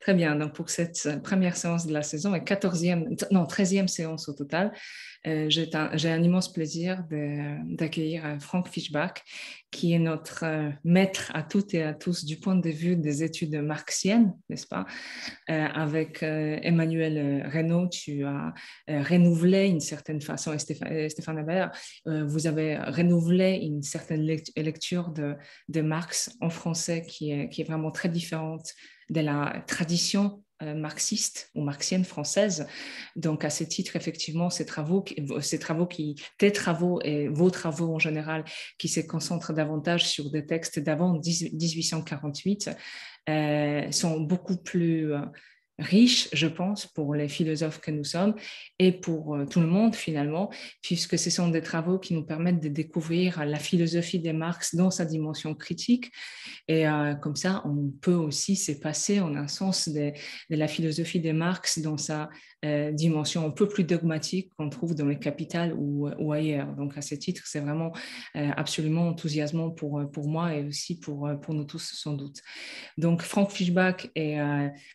Très bien. Donc, pour cette première séance de la saison et 14e, non, 13e séance au total, euh, j'ai un, immense plaisir d'accueillir euh, Frank Fischbach, qui est notre euh, maître à toutes et à tous du point de vue des études marxiennes, n'est-ce pas? Avec Emmanuel Reynaud, tu as renouvelé d'une certaine façon, et Stéphane, Stéphane vous avez renouvelé une certaine lecture de, Marx en français qui est, vraiment très différente de la tradition euh, marxiste ou marxienne française. Donc, à ce titre, effectivement, ces travaux, ces travaux qui, tes travaux et vos travaux en général, qui se concentrent davantage sur des textes d'avant 1848, euh, sont beaucoup plus euh, riche, je pense, pour les philosophes que nous sommes et pour euh, tout le monde finalement, puisque ce sont des travaux qui nous permettent de découvrir la philosophie de Marx dans sa dimension critique. Et euh, comme ça, on peut aussi se passer en un sens de, de la philosophie de Marx dans sa euh, dimension un peu plus dogmatique qu'on trouve dans le Capital ou, ou, ailleurs. Donc à ce titre, c'est vraiment absolument enthousiasmant pour, pour moi et aussi pour, pour nous tous sans doute. Donc Frank Fischbach est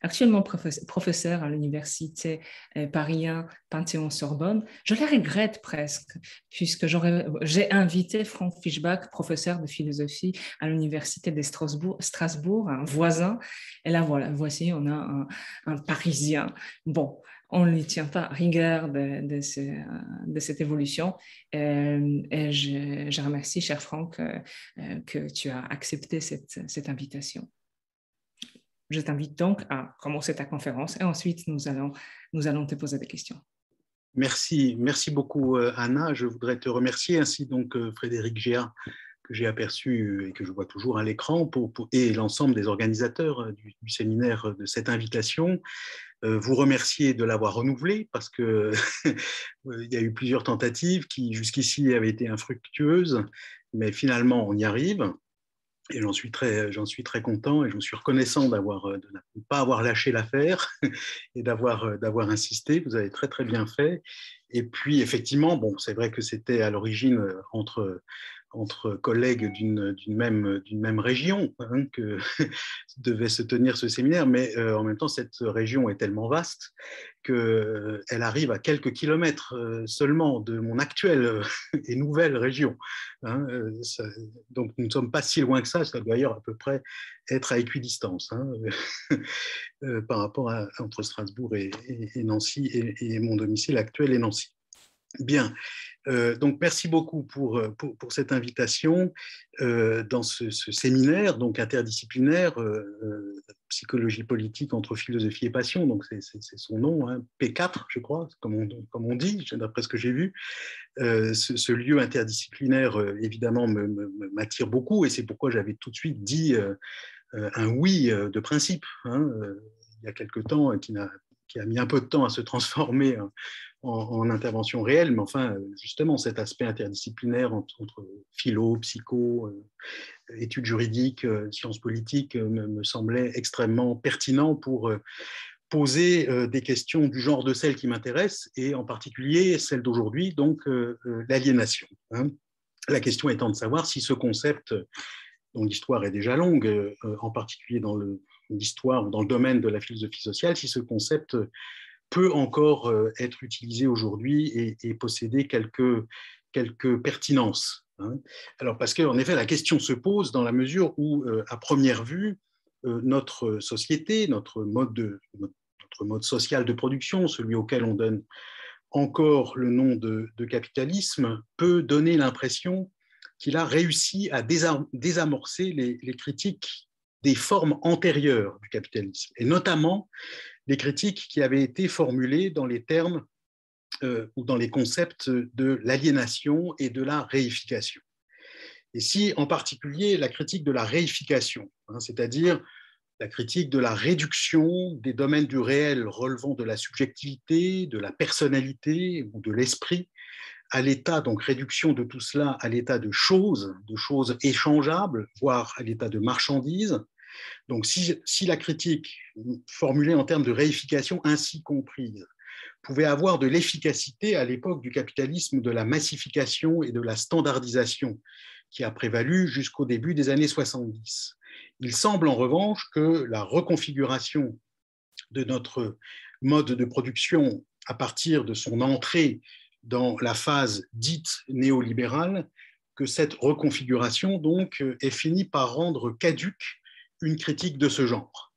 actuellement professeur à l'université euh, Paris 1 Panthéon-Sorbonne. Je le regrette presque, puisque j'ai invité Franck Fischbach, professeur de philosophie à l'université de Strasbourg, Strasbourg, un voisin. Et là, voilà, voici, on a un, Parisien. Bon, on ne tient pas rigueur de, cette évolution. Euh, et je, remercie, cher Franck, euh, que tu as accepté cette invitation. Je t'invite donc à commencer ta conférence et ensuite nous allons, nous allons te poser des questions. Merci, merci beaucoup euh, Anna. Je voudrais te remercier ainsi donc euh, Frédéric Géa que j'ai aperçu et que je vois toujours à l'écran et l'ensemble des organisateurs euh, du, séminaire de cette invitation. Vous remercier de l'avoir renouvelé parce que il y a eu plusieurs tentatives qui jusqu'ici avaient été infructueuses, mais finalement on y arrive. Et j'en suis très, j'en suis très content et je suis reconnaissant d'avoir, euh, de ne pas avoir lâché l'affaire et d'avoir, euh, d'avoir insisté. Vous avez très très bien fait. Et puis effectivement, bon, c'est vrai que c'était à l'origine euh, entre entre collègues d'une même, région hein, que devait se tenir ce séminaire, mais euh, en même temps, cette région est tellement vaste qu'elle euh, arrive à quelques kilomètres euh, seulement de mon actuelle et nouvelle région. Hein, donc nous ne sommes pas si loin que ça, ça doit d'ailleurs à peu près être à équidistance hein, par rapport entre Strasbourg et, Nancy et, et mon domicile actuel est Nancy. Bien, euh, donc merci beaucoup pour, euh, pour, cette invitation euh, dans ce, séminaire donc interdisciplinaire psychologie politique entre philosophie et passion. Donc c'est son nom hein, P4 je crois comme on, comme on dit d'après ce que j'ai vu. Ce, lieu interdisciplinaire évidemment m'attire beaucoup et c'est pourquoi j'avais tout de suite dit un oui de principe hein, il y a quelque temps qui n'a qui a mis un peu de temps à se transformer en, intervention réelle, mais enfin, justement, cet aspect interdisciplinaire entre, philo, psycho, euh, études juridiques, euh, sciences politiques euh, me, semblait extrêmement pertinent pour poser des questions du genre de celles qui m'intéressent, et en particulier celle d'aujourd'hui, donc l'aliénation. Hein. La question étant de savoir si ce concept, dont l'histoire est déjà longue, en particulier dans l'histoire ou dans le domaine de la philosophie sociale, si ce concept peut encore euh, être utilisé aujourd'hui et, posséder quelques, quelques pertinences. Hein. Alors, parce qu'en effet, la question se pose dans la mesure où, euh, à première vue, euh, notre société, notre mode, de, notre mode social de production, celui auquel on donne encore le nom de, capitalisme, peut donner l'impression qu'il a réussi à désamorcer les, les, critiques des formes antérieures du capitalisme, et notamment les critiques qui avaient été formulées dans les termes euh, ou dans les concepts de l'aliénation et de la réification. Et si en particulier la critique de la réification, hein, c'est-à-dire la critique de la réduction des domaines du réel relevant de la subjectivité, de la personnalité ou de l'esprit, à l'état, donc réduction de tout cela à l'état de choses, de choses échangeables, voire à l'état de marchandises, donc si, la critique, formulée en termes de réification ainsi comprise, pouvait avoir de l'efficacité à l'époque du capitalisme de la massification et de la standardisation qui a prévalu jusqu'au début des années 70. Il semble en revanche que la reconfiguration de notre mode de production à partir de son entrée dans la phase dite néolibérale, que cette reconfiguration donc est finie par rendre caduque une critique de ce genre.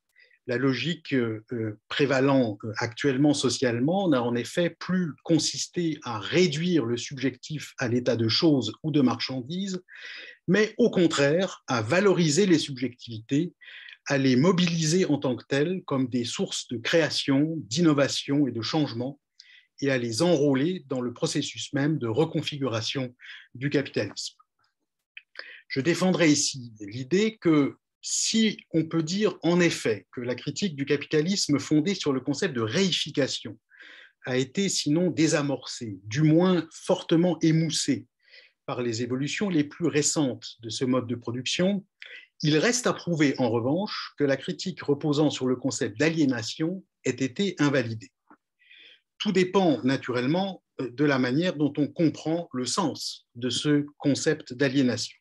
La logique euh, prévalant actuellement socialement n'a en effet plus consisté à réduire le subjectif à l'état de choses ou de marchandises, mais au contraire à valoriser les subjectivités, à les mobiliser en tant que telles comme des sources de création, d'innovation et de changement, et à les enrôler dans le processus même de reconfiguration du capitalisme. Je défendrai ici l'idée que si on peut dire en effet que la critique du capitalisme fondée sur le concept de réification a été sinon désamorcée, du moins fortement émoussée par les évolutions les plus récentes de ce mode de production, il reste à prouver en revanche que la critique reposant sur le concept d'aliénation ait été invalidée. Tout dépend naturellement euh, de la manière dont on comprend le sens de ce concept d'aliénation.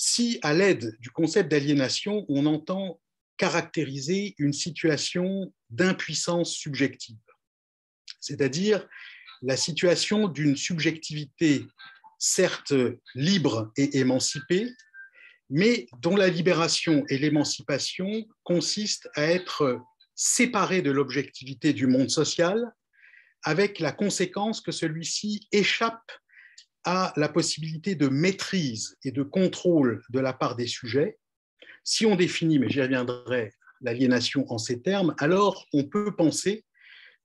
Si à l'aide du concept d'aliénation, on entend caractériser une situation d'impuissance subjective, c'est-à-dire la situation d'une subjectivité certes libre et émancipée, mais dont la libération et l'émancipation consistent à être séparées de l'objectivité du monde social, avec la conséquence que celui-ci échappe à la possibilité de maîtrise et de contrôle de la part des sujets. Si on définit, mais j'y reviendrai, l'aliénation en ces termes, alors on peut penser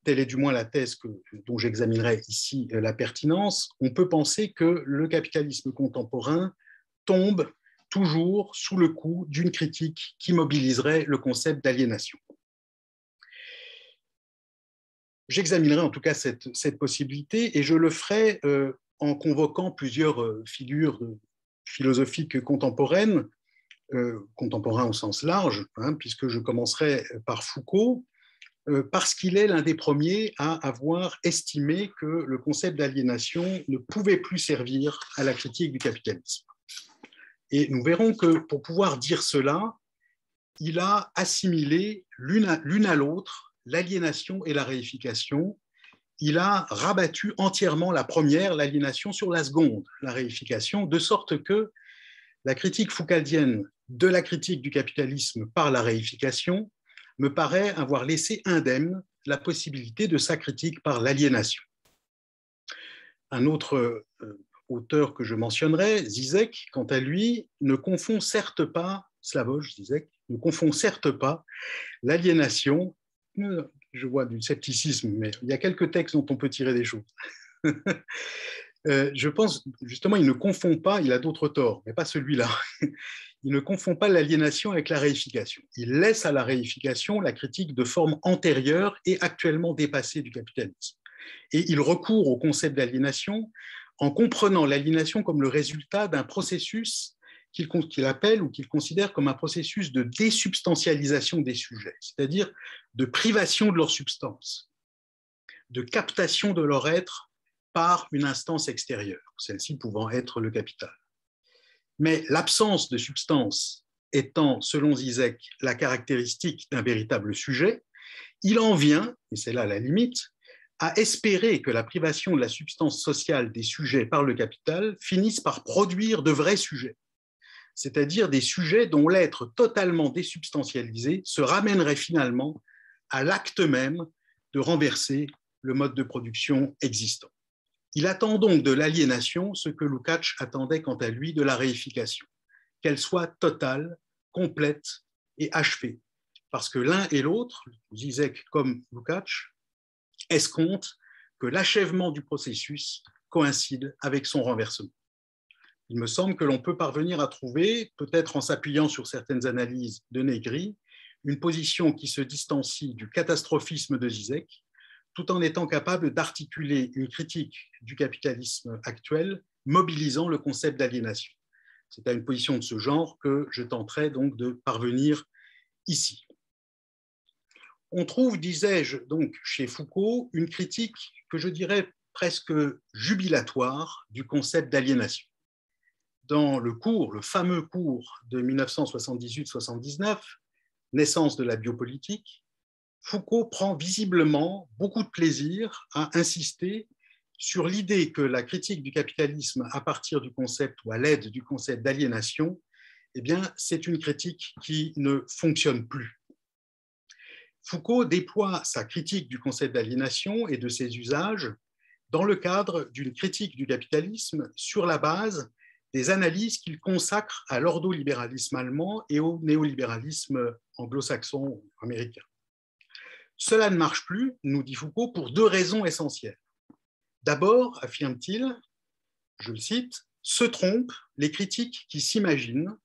telle est du moins la thèse dont j'examinerai ici euh, la pertinence, on peut penser que le capitalisme contemporain tombe toujours sous le coup d'une critique qui mobiliserait le concept d'aliénation. J'examinerai en tout cas cette, possibilité et je le ferai euh, en convoquant plusieurs euh, figures philosophiques contemporaines, contemporains au sens large, hein, puisque je commencerai par Foucault, euh, parce qu'il est l'un des premiers à avoir estimé que le concept d'aliénation ne pouvait plus servir à la critique du capitalisme. Et nous verrons que pour pouvoir dire cela, il a assimilé l'une à l'autre l'aliénation et la réification. Il a rabattu entièrement la première, l'aliénation, sur la seconde, la réification, de sorte que la critique foucaldienne de la critique du capitalisme par la réification me paraît avoir laissé indemne la possibilité de sa critique par l'aliénation. Un autre euh, auteur que je mentionnerai, Zizek, quant à lui, ne confond certes pas, Slavoj Zizek, ne confond certes pas l'aliénation, euh, je vois du scepticisme, mais il y a quelques textes dont on peut tirer des choses. Euh, je pense, justement, il ne confond pas, il a d'autres torts, mais pas celui-là il ne confond pas l'aliénation avec la réification. Il laisse à la réification la critique de forme antérieure et actuellement dépassée du capitalisme. Et il recourt au concept d'aliénation en comprenant l'aliénation comme le résultat d'un processus qu'il appelle ou qu'il considère comme un processus de désubstantialisation des sujets, c'est-à-dire de privation de leur substance, de captation de leur être par une instance extérieure, celle-ci pouvant être le capital. Mais l'absence de substance étant, selon Zizek, la caractéristique d'un véritable sujet, il en vient, et c'est là la limite, à espérer que la privation de la substance sociale des sujets par le capital finisse par produire de vrais sujets, c'est-à-dire des sujets dont l'être totalement désubstantialisé se ramènerait finalement à l'acte même de renverser le mode de production existant. Il attend donc de l'aliénation ce que Lukács attendait quant à lui de la réification, qu'elle soit totale, complète et achevée, parce que l'un et l'autre, Zizek comme Lukács, escomptent que l'achèvement du processus coïncide avec son renversement. Il me semble que l'on peut parvenir à trouver, peut-être en s'appuyant sur certaines analyses de Negri, une position qui se distancie du catastrophisme de Zizek tout en étant capable d'articuler une critique du capitalisme actuel, mobilisant le concept d'aliénation. C'est à une position de ce genre que je tenterai donc de parvenir ici. On trouve, disais-je, donc chez Foucault, une critique que je dirais presque jubilatoire du concept d'aliénation. Dans le cours, le fameux cours de 1978-79, Naissance de la biopolitique, Foucault prend visiblement beaucoup de plaisir à insister sur l'idée que la critique du capitalisme à partir du concept ou à l'aide du concept d'aliénation, eh bien, c'est une critique qui ne fonctionne plus. Foucault déploie sa critique du concept d'aliénation et de ses usages dans le cadre d'une critique du capitalisme sur la base des analyses qu'il consacre à l'ordolibéralisme allemand et au néolibéralisme anglo-saxon américain. Cela ne marche plus, nous dit Foucault, pour deux raisons essentielles. D'abord, affirme-t-il, je le cite, se trompent les critiques qui s'imaginent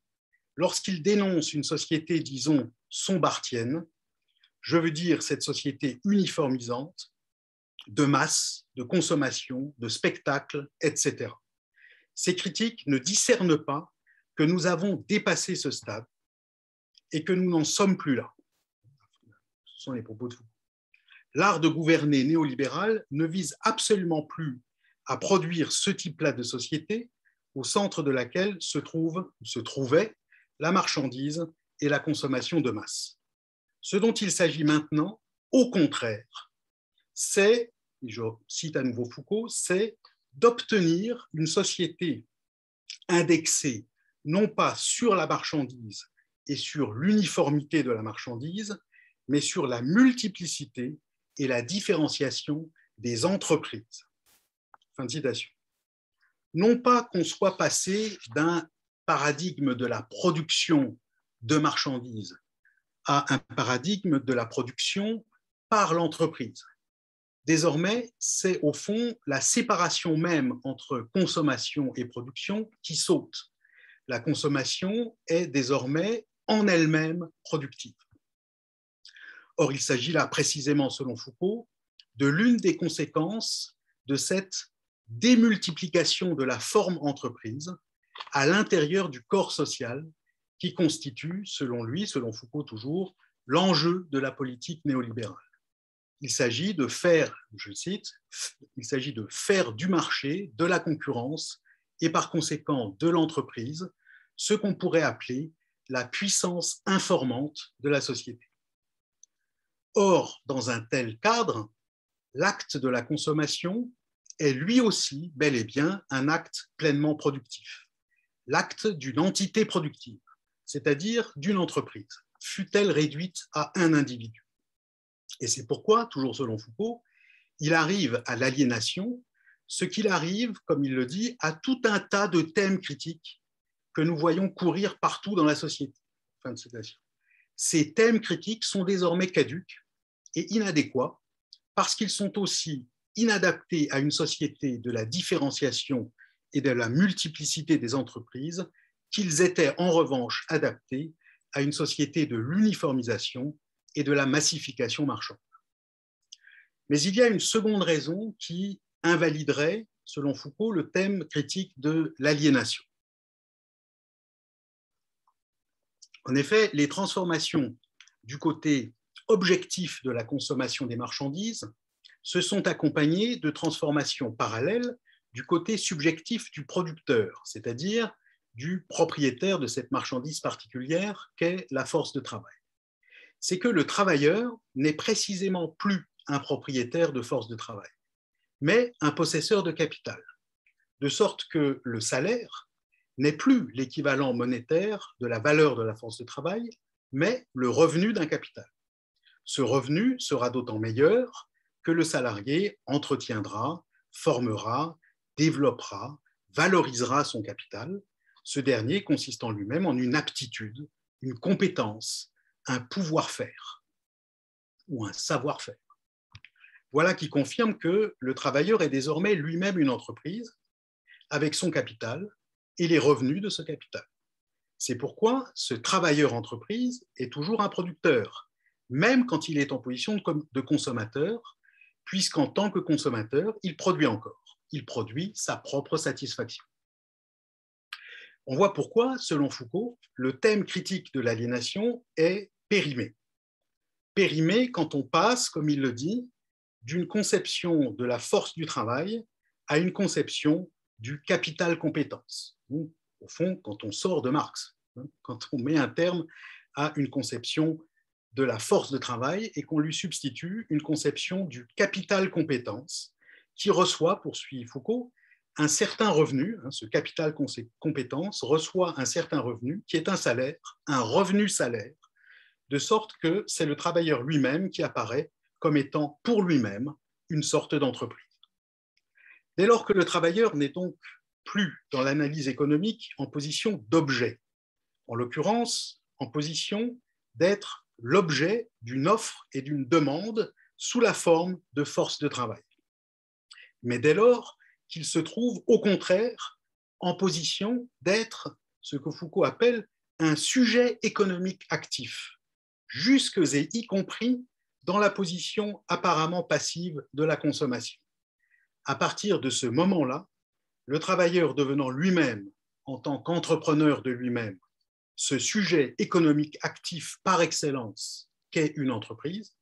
lorsqu'ils dénoncent une société, disons, sombartienne, je veux dire cette société uniformisante, de masse, de consommation, de spectacle, etc. Ces critiques ne discernent pas que nous avons dépassé ce stade et que nous n'en sommes plus là. Ce sont les propos de Foucault. L'art de gouverner néolibéral ne vise absolument plus à produire ce type-là de société au centre de laquelle se trouve se trouvait la marchandise et la consommation de masse. Ce dont il s'agit maintenant, au contraire, c'est, je cite à nouveau Foucault, c'est d'obtenir une société indexée non pas sur la marchandise et sur l'uniformité de la marchandise, mais sur la multiplicité et la différenciation des entreprises. Fin de citation. Non pas qu'on soit passé d'un paradigme de la production de marchandises à un paradigme de la production par l'entreprise. Désormais, c'est au fond la séparation même entre consommation et production qui saute. La consommation est désormais en elle-même productive. Or, il s'agit là précisément, selon Foucault, de l'une des conséquences de cette démultiplication de la forme entreprise à l'intérieur du corps social qui constitue, selon lui, selon Foucault toujours, l'enjeu de la politique néolibérale. Il s'agit de faire, je cite, il s'agit de faire du marché, de la concurrence et par conséquent de l'entreprise ce qu'on pourrait appeler la puissance informante de la société. Or, dans un tel cadre, l'acte de la consommation est lui aussi bel et bien un acte pleinement productif, l'acte d'une entité productive, c'est-à-dire d'une entreprise, fut-elle réduite à un individu. Et c'est pourquoi, toujours selon Foucault, il arrive à l'aliénation ce qu'il arrive, comme il le dit, à tout un tas de thèmes critiques que nous voyons courir partout dans la société. Ces thèmes critiques sont désormais caduques et inadéquats parce qu'ils sont aussi inadaptés à une société de la différenciation et de la multiplicité des entreprises qu'ils étaient en revanche adaptés à une société de l'uniformisation et de la massification marchande. Mais il y a une seconde raison qui invaliderait, selon Foucault, le thème critique de l'aliénation. En effet, les transformations du côté objectif de la consommation des marchandises se sont accompagnées de transformations parallèles du côté subjectif du producteur, c'est-à-dire du propriétaire de cette marchandise particulière qu'est la force de travail. C'est que le travailleur n'est précisément plus un propriétaire de force de travail, mais un possesseur de capital, de sorte que le salaire n'est plus l'équivalent monétaire de la valeur de la force de travail, mais le revenu d'un capital. Ce revenu sera d'autant meilleur que le salarié entretiendra, formera, développera, valorisera son capital, ce dernier consistant lui-même en une aptitude, une compétence, un pouvoir-faire ou un savoir-faire. Voilà qui confirme que le travailleur est désormais lui-même une entreprise avec son capital et les revenus de ce capital. C'est pourquoi ce travailleur entreprise est toujours un producteur, même quand il est en position de consommateur, puisqu'en tant que consommateur, il produit encore. Il produit sa propre satisfaction. On voit pourquoi, selon Foucault, le thème critique de l'aliénation est périmé. Périmé quand on passe, comme il le dit, d'une conception de la force du travail à une conception du capital compétence. Au fond, quand on sort de Marx, hein, quand on met un terme à une conception de la force de travail et qu'on lui substitue une conception du capital compétence qui reçoit, poursuit Foucault, un certain revenu, hein, ce capital compétence reçoit un certain revenu qui est un salaire, un revenu salaire, de sorte que c'est le travailleur lui-même qui apparaît comme étant pour lui-même une sorte d'entreprise. Dès lors que le travailleur n'est donc plus dans l'analyse économique en position d'objet, en l'occurrence en position d'être l'objet d'une offre et d'une demande sous la forme de force de travail. Mais dès lors qu'il se trouve au contraire en position d'être ce que Foucault appelle un sujet économique actif, jusque et y compris dans la position apparemment passive de la consommation. À partir de ce moment-là, le travailleur devenant lui-même, en tant qu'entrepreneur de lui-même, ce sujet économique actif par excellence qu'est une entreprise,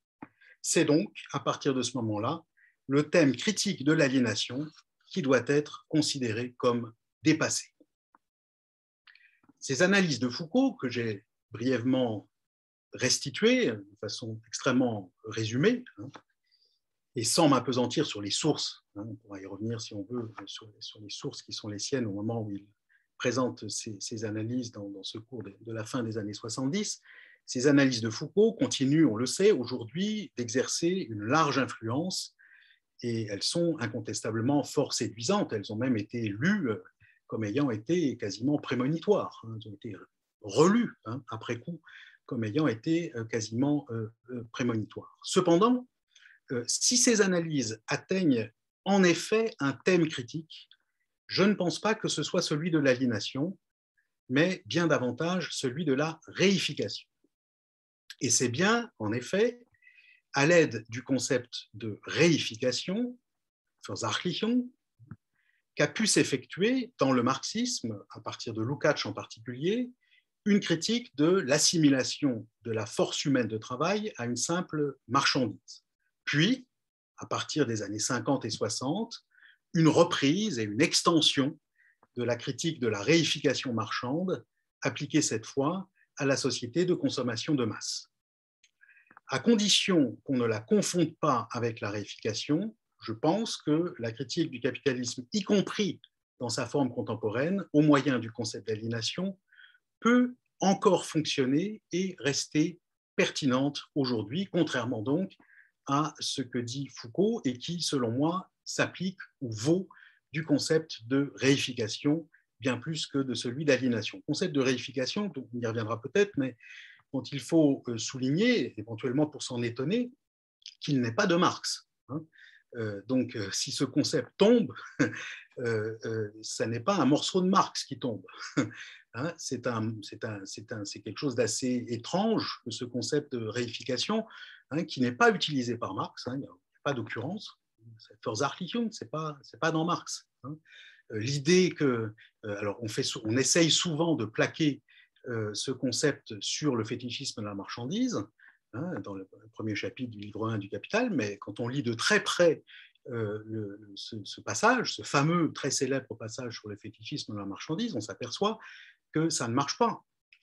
c'est donc, à partir de ce moment-là, le thème critique de l'aliénation qui doit être considéré comme dépassé. Ces analyses de Foucault, que j'ai brièvement restituées de façon extrêmement résumée, hein, et sans m'apesantir sur les sources, hein, on pourra y revenir si on veut, sur, les sources qui sont les siennes au moment où il présente ces, analyses dans, ce cours de, la fin des années 70, ces analyses de Foucault continuent, on le sait, aujourd'hui d'exercer une large influence et elles sont incontestablement fort séduisantes. Elles ont même été lues comme ayant été quasiment prémonitoires. Hein. Elles ont été relues après coup comme ayant été euh, quasiment euh, prémonitoires. Cependant, si ces analyses atteignent en effet un thème critique, je ne pense pas que ce soit celui de l'aliénation, mais bien davantage celui de la réification. Et c'est bien, en effet, à l'aide du concept de réification, Versachlichung, qu'a pu s'effectuer dans le marxisme, à partir de Lukács en particulier, une critique de l'assimilation de la force humaine de travail à une simple marchandise. Puis, à partir des années 50 et 60, une reprise et une extension de la critique de la réification marchande, appliquée cette fois à la société de consommation de masse à condition qu'on ne la confonde pas avec la réification, je pense que la critique du capitalisme, y compris dans sa forme contemporaine, au moyen du concept d'aliénation, peut encore fonctionner et rester pertinente aujourd'hui, contrairement donc à ce que dit Foucault et qui, selon moi, s'applique ou vaut du concept de réification bien plus que de celui d'aliénation. Concept de réification, on y reviendra peut-être, mais dont il faut euh, souligner, éventuellement pour s'en étonner, qu'il n'est pas de Marx. Hein. Euh, donc, euh, si ce concept tombe, ce n'est pas un morceau de Marx qui tombe. Hein. c'est quelque chose d'assez étrange, ce concept de réification, hein, qui n'est pas utilisé par Marx. il n'y a pas d'occurrence. Versachlichung, ce n'est pas, dans Marx. L'idée que, alors on, essaye souvent de plaquer euh, ce concept sur le fétichisme de la marchandise, hein, dans le premier chapitre du livre 1 du Capital, mais quand on lit de très près euh, ce, passage, ce fameux, très célèbre passage sur le fétichisme de la marchandise, on s'aperçoit que ça ne marche pas.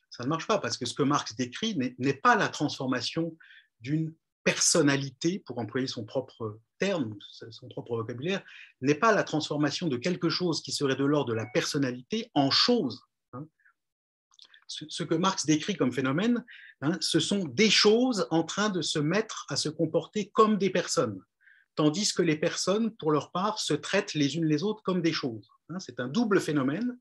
Ça ne marche pas parce que ce que Marx décrit n'est pas la transformation d'une personnalité, pour employer son propre terme, son propre vocabulaire, n'est pas la transformation de quelque chose qui serait de l'ordre de la personnalité en chose ce que Marx décrit comme phénomène, hein, ce sont des choses en train de se mettre à se comporter comme des personnes, tandis que les personnes, pour leur part, se traitent les unes les autres comme des choses. Hein. C'est un double phénomène.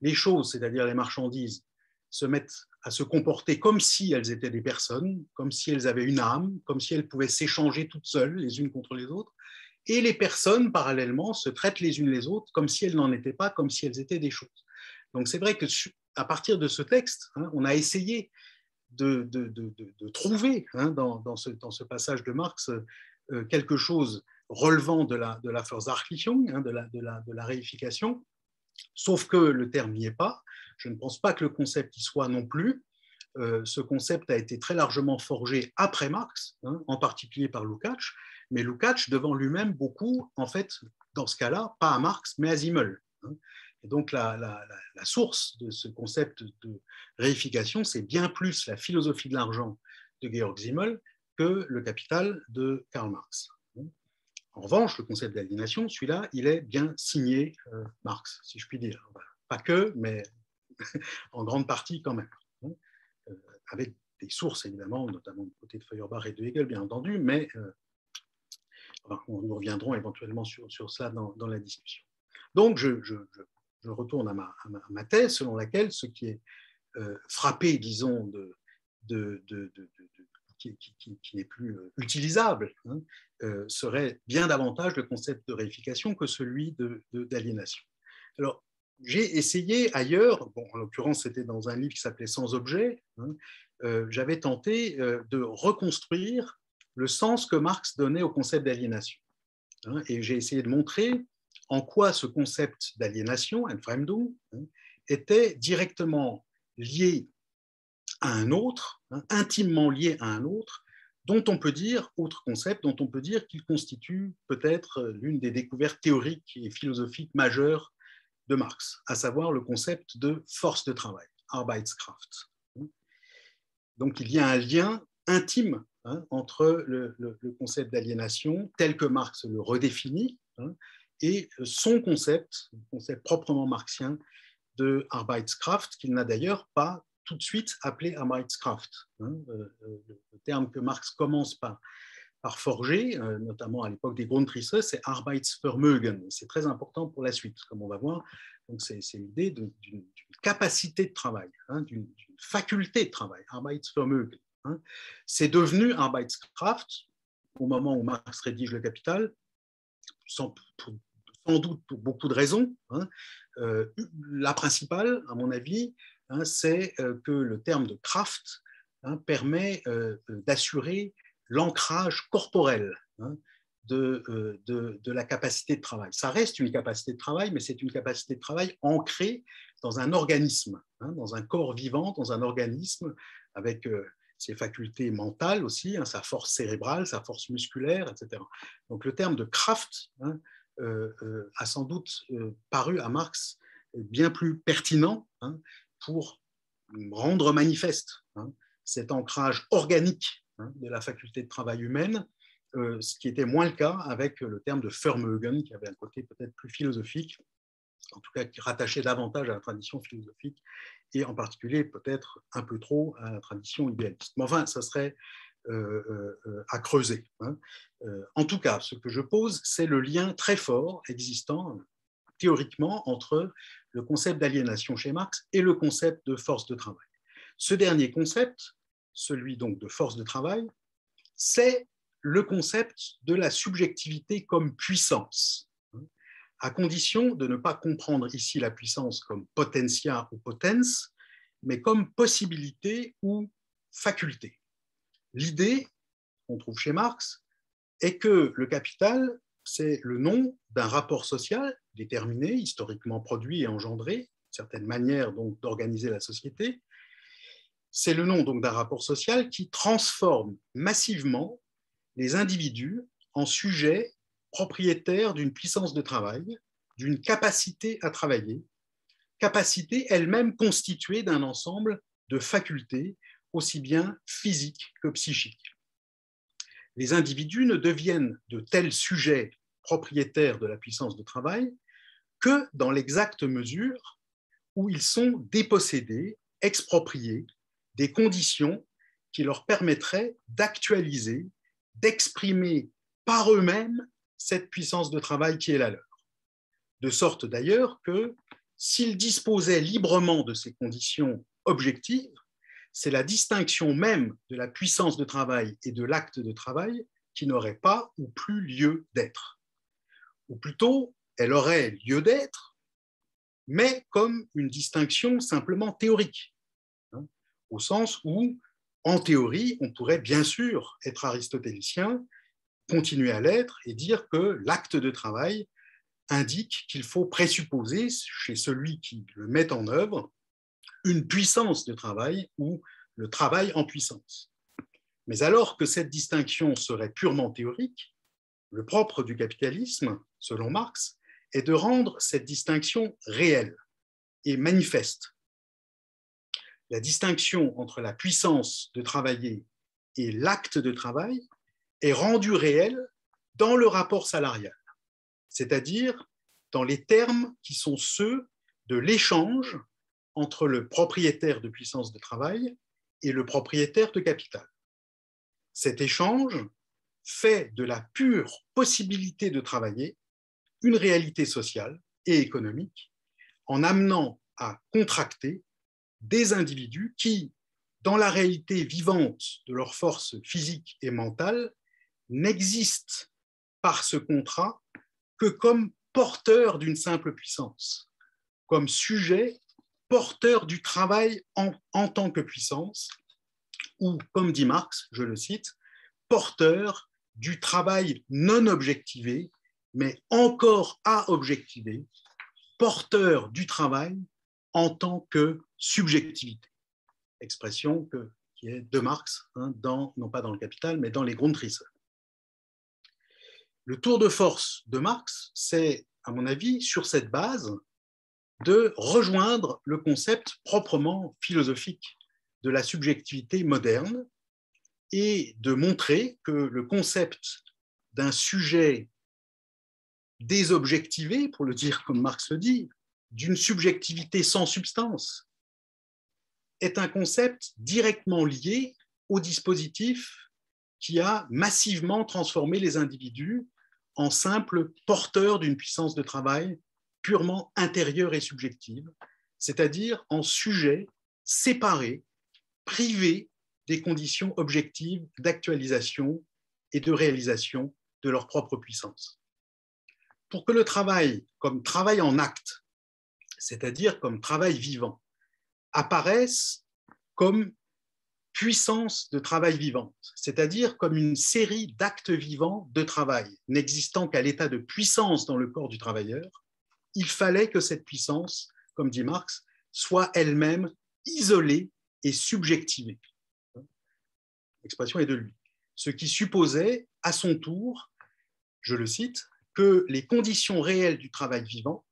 Les choses, c'est-à-dire les marchandises, se mettent à se comporter comme si elles étaient des personnes, comme si elles avaient une âme, comme si elles pouvaient s'échanger toutes seules les unes contre les autres. Et les personnes, parallèlement, se traitent les unes les autres comme si elles n'en étaient pas, comme si elles étaient des choses. Donc c'est vrai que à partir de ce texte, hein, on a essayé de, trouver hein, dans, ce, passage de Marx quelque chose relevant de la, de la hein, de, la, réification, sauf que le terme n'y est pas. Je ne pense pas que le concept y soit non plus. Euh, ce concept a été très largement forgé après Marx, en particulier par Lukács, mais Lukács devant lui-même beaucoup, en fait, dans ce cas-là, pas à Marx, mais à Zimmel. Et donc la, source de ce concept de réification, c'est bien plus la philosophie de l'argent de Georg Simmel le Capital de Karl Marx. En revanche, le concept d'aliénation, celui-là, il est bien signé euh, Marx, si je puis dire. Pas que, mais en grande partie quand même. Euh, avec des sources, évidemment, notamment du côté de Feuerbach et de Hegel, bien entendu, mais euh, nous reviendrons éventuellement sur, sur cela dans, la discussion. Donc, je, retourne à ma, thèse selon laquelle ce qui est frappé, disons, de qui, qui, n'est plus utilisable, hein, euh, serait bien davantage le concept de réification que celui d'aliénation. Alors, j'ai essayé ailleurs, bon, en l'occurrence c'était dans un livre qui s'appelait Sans objet, hein, euh, j'avais tenté euh, de reconstruire le sens que Marx donnait au concept d'aliénation. Hein, et j'ai essayé de montrer en quoi ce concept d'aliénation, Entfremdung, hein, était directement lié à un autre, intimement lié à un autre, dont on peut dire, autre concept, dont on peut dire qu'il constitue peut-être l'une des découvertes théoriques et philosophiques majeures de Marx, à savoir le concept de force de travail, Arbeitskraft. Donc il y a un lien intime hein, entre le, concept d'aliénation tel que Marx le redéfinit hein, et son concept, le concept proprement marxien de Arbeitskraft, qu'il n'a d'ailleurs pas tout de suite appelé Arbeitskraft. Hein, euh, euh, le terme que Marx commence par, par forger, euh, notamment à l'époque des Grundrisse, c'est Arbeitsvermögen. C'est très important pour la suite, comme on va voir. Donc c'est l'idée d'une capacité de travail, hein, d'une faculté de travail, Arbeitsvermögen. Hein. C'est devenu Arbeitskraft au moment où Marx rédige le Capital, sans, sans doute pour beaucoup de raisons. la principale, à mon avis, Hein, c'est euh, que le terme de craft hein, permet euh, d'assurer l'ancrage corporel hein, de, euh, la capacité de travail. Ça reste une capacité de travail, mais c'est une capacité de travail ancrée dans un organisme, dans un corps vivant, dans un organisme avec ses facultés mentales aussi, sa force cérébrale, sa force musculaire, etc. Donc le terme de craft a sans doute paru à Marx bien plus pertinent pour rendre manifeste hein, cet ancrage organique hein, de la faculté de travail humaine, euh, ce qui était moins le cas avec le terme de Vermögen, qui avait un côté peut-être plus philosophique, en tout cas qui rattachait davantage à la tradition philosophique, et en particulier peut-être un peu trop à la tradition idéaliste. Mais enfin, ça serait euh, euh, à creuser. Hein. en tout cas, ce que je pose, c'est le lien très fort existant théoriquement entre le concept d'aliénation chez Marx et le concept de force de travail. Ce dernier concept, celui donc de force de travail, c'est le concept de la subjectivité comme puissance, à condition de ne pas comprendre ici la puissance comme potentia ou potens, mais comme possibilité ou faculté. L'idée qu'on trouve chez Marx est que le capital, c'est le nom d'un rapport social déterminé, historiquement produit et engendré, certaine manière donc d'organiser la société. C'est le nom donc d'un rapport social qui transforme massivement les individus en sujets propriétaires d'une puissance de travail, d'une capacité à travailler, capacité elle-même constituée d'un ensemble de facultés aussi bien physiques que psychiques. Les individus ne deviennent de tels sujets propriétaires de la puissance de travail que dans l'exacte mesure où ils sont dépossédés, expropriés des conditions qui leur permettraient d'actualiser, d'exprimer par eux-mêmes cette puissance de travail qui est la leur. De sorte d'ailleurs que s'ils disposaient librement de ces conditions objectives, c'est la distinction même de la puissance de travail et de l'acte de travail qui n'aurait pas ou plus lieu d'être. Ou plutôt, elle aurait lieu d'être, mais comme une distinction simplement théorique, hein, au sens où, en théorie, on pourrait bien sûr être aristotélicien, continuer à l'être et dire que l'acte de travail indique qu'il faut présupposer chez celui qui le met en œuvre une puissance de travail ou le travail en puissance. Mais alors que cette distinction serait purement théorique, le propre du capitalisme, selon Marx, est de rendre cette distinction réelle et manifeste. La distinction entre la puissance de travailler et l'acte de travail est rendu réel dans le rapport salarial, c'est-à-dire dans les termes qui sont ceux de l'échange entre le propriétaire de puissance de travail et le propriétaire de capital. Cet échange fait de la pure possibilité de travailler une réalité sociale et économique en amenant à contracter des individus qui, dans la réalité vivante de leur force physique et mentale, n'existent par ce contrat que comme porteurs d'une simple puissance, comme sujet porteur du travail en, en, tant que puissance, ou, comme dit Marx, je le cite, porteur du travail non objectivé, mais encore à objectiver, porteur du travail en tant que subjectivité. Expression qui est de Marx, hein, dans, non pas dans le Capital, mais dans les Grundrisse. Le tour de force de Marx, c'est, à mon avis, sur cette base, de rejoindre le concept proprement philosophique de la subjectivité moderne et de montrer que le concept d'un sujet désobjectivé, pour le dire comme Marx le dit, d'une subjectivité sans substance, est un concept directement lié au dispositif qui a massivement transformé les individus en simples porteurs d'une puissance de travail purement intérieure et subjective, c'est-à-dire en sujets séparés, privés des conditions objectives d'actualisation et de réalisation de leur propre puissance. Pour que le travail, comme travail en acte, c'est-à-dire comme travail vivant, apparaisse comme puissance de travail vivante, c'est-à-dire comme une série d'actes vivants de travail, n'existant qu'à l'état de puissance dans le corps du travailleur, il fallait que cette puissance, comme dit Marx, soit elle-même isolée et subjectivée. L'expression est de lui, ce qui supposait à son tour, je le cite, que les conditions réelles du travail vivant,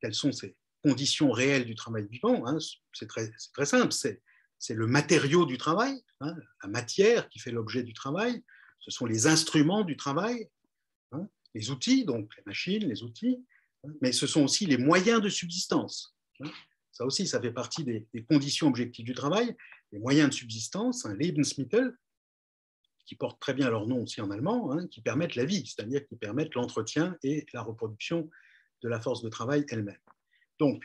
quelles sont ces conditions réelles du travail vivant hein, C'est très, simple, c'est le matériau du travail, hein, la matière qui fait l'objet du travail, ce sont les instruments du travail, hein, les outils, donc les machines, les outils, mais ce sont aussi les moyens de subsistance. Ça aussi, ça fait partie des, conditions objectives du travail, les moyens de subsistance, un Lebensmittel, qui portent très bien leur nom aussi en allemand, hein, qui permettent la vie, c'est-à-dire qui permettent l'entretien et la reproduction de la force de travail elle-même. Donc,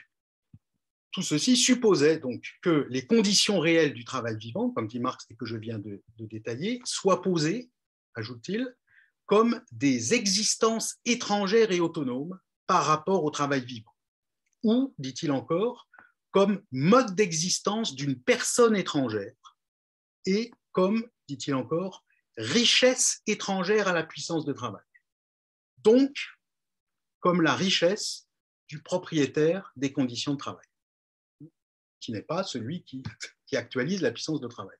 tout ceci supposait donc que les conditions réelles du travail vivant, comme dit Marx et que je viens de, de détailler, soient posées, ajoute-t-il, comme des existences étrangères et autonomes par rapport au travail vivant. Ou, dit-il encore, comme mode d'existence d'une personne étrangère et comme, dit-il encore, richesse étrangère à la puissance de travail. Donc, comme la richesse du propriétaire des conditions de travail, qui n'est pas celui qui, actualise la puissance de travail.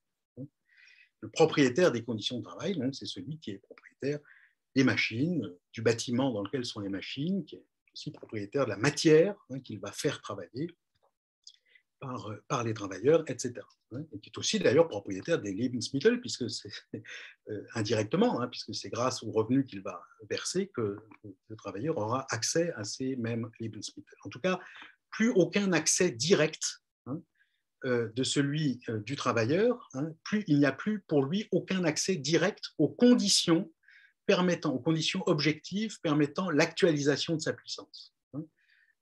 Le propriétaire des conditions de travail, c'est celui qui est propriétaire des machines, du bâtiment dans lequel sont les machines, qui est aussi propriétaire de la matière hein, qu'il va faire travailler, par, euh, par les travailleurs, etc. Hein, et qui est aussi d'ailleurs propriétaire des Lebensmittel, puisque c'est euh, indirectement, hein, puisque c'est grâce aux revenus qu'il va verser que le travailleur aura accès à ces mêmes Lebensmittel. En tout cas, plus aucun accès direct hein, euh, de celui du travailleur, plus, il n'y a plus pour lui aucun accès direct aux conditions permettant, aux conditions objectives permettant l'actualisation de sa puissance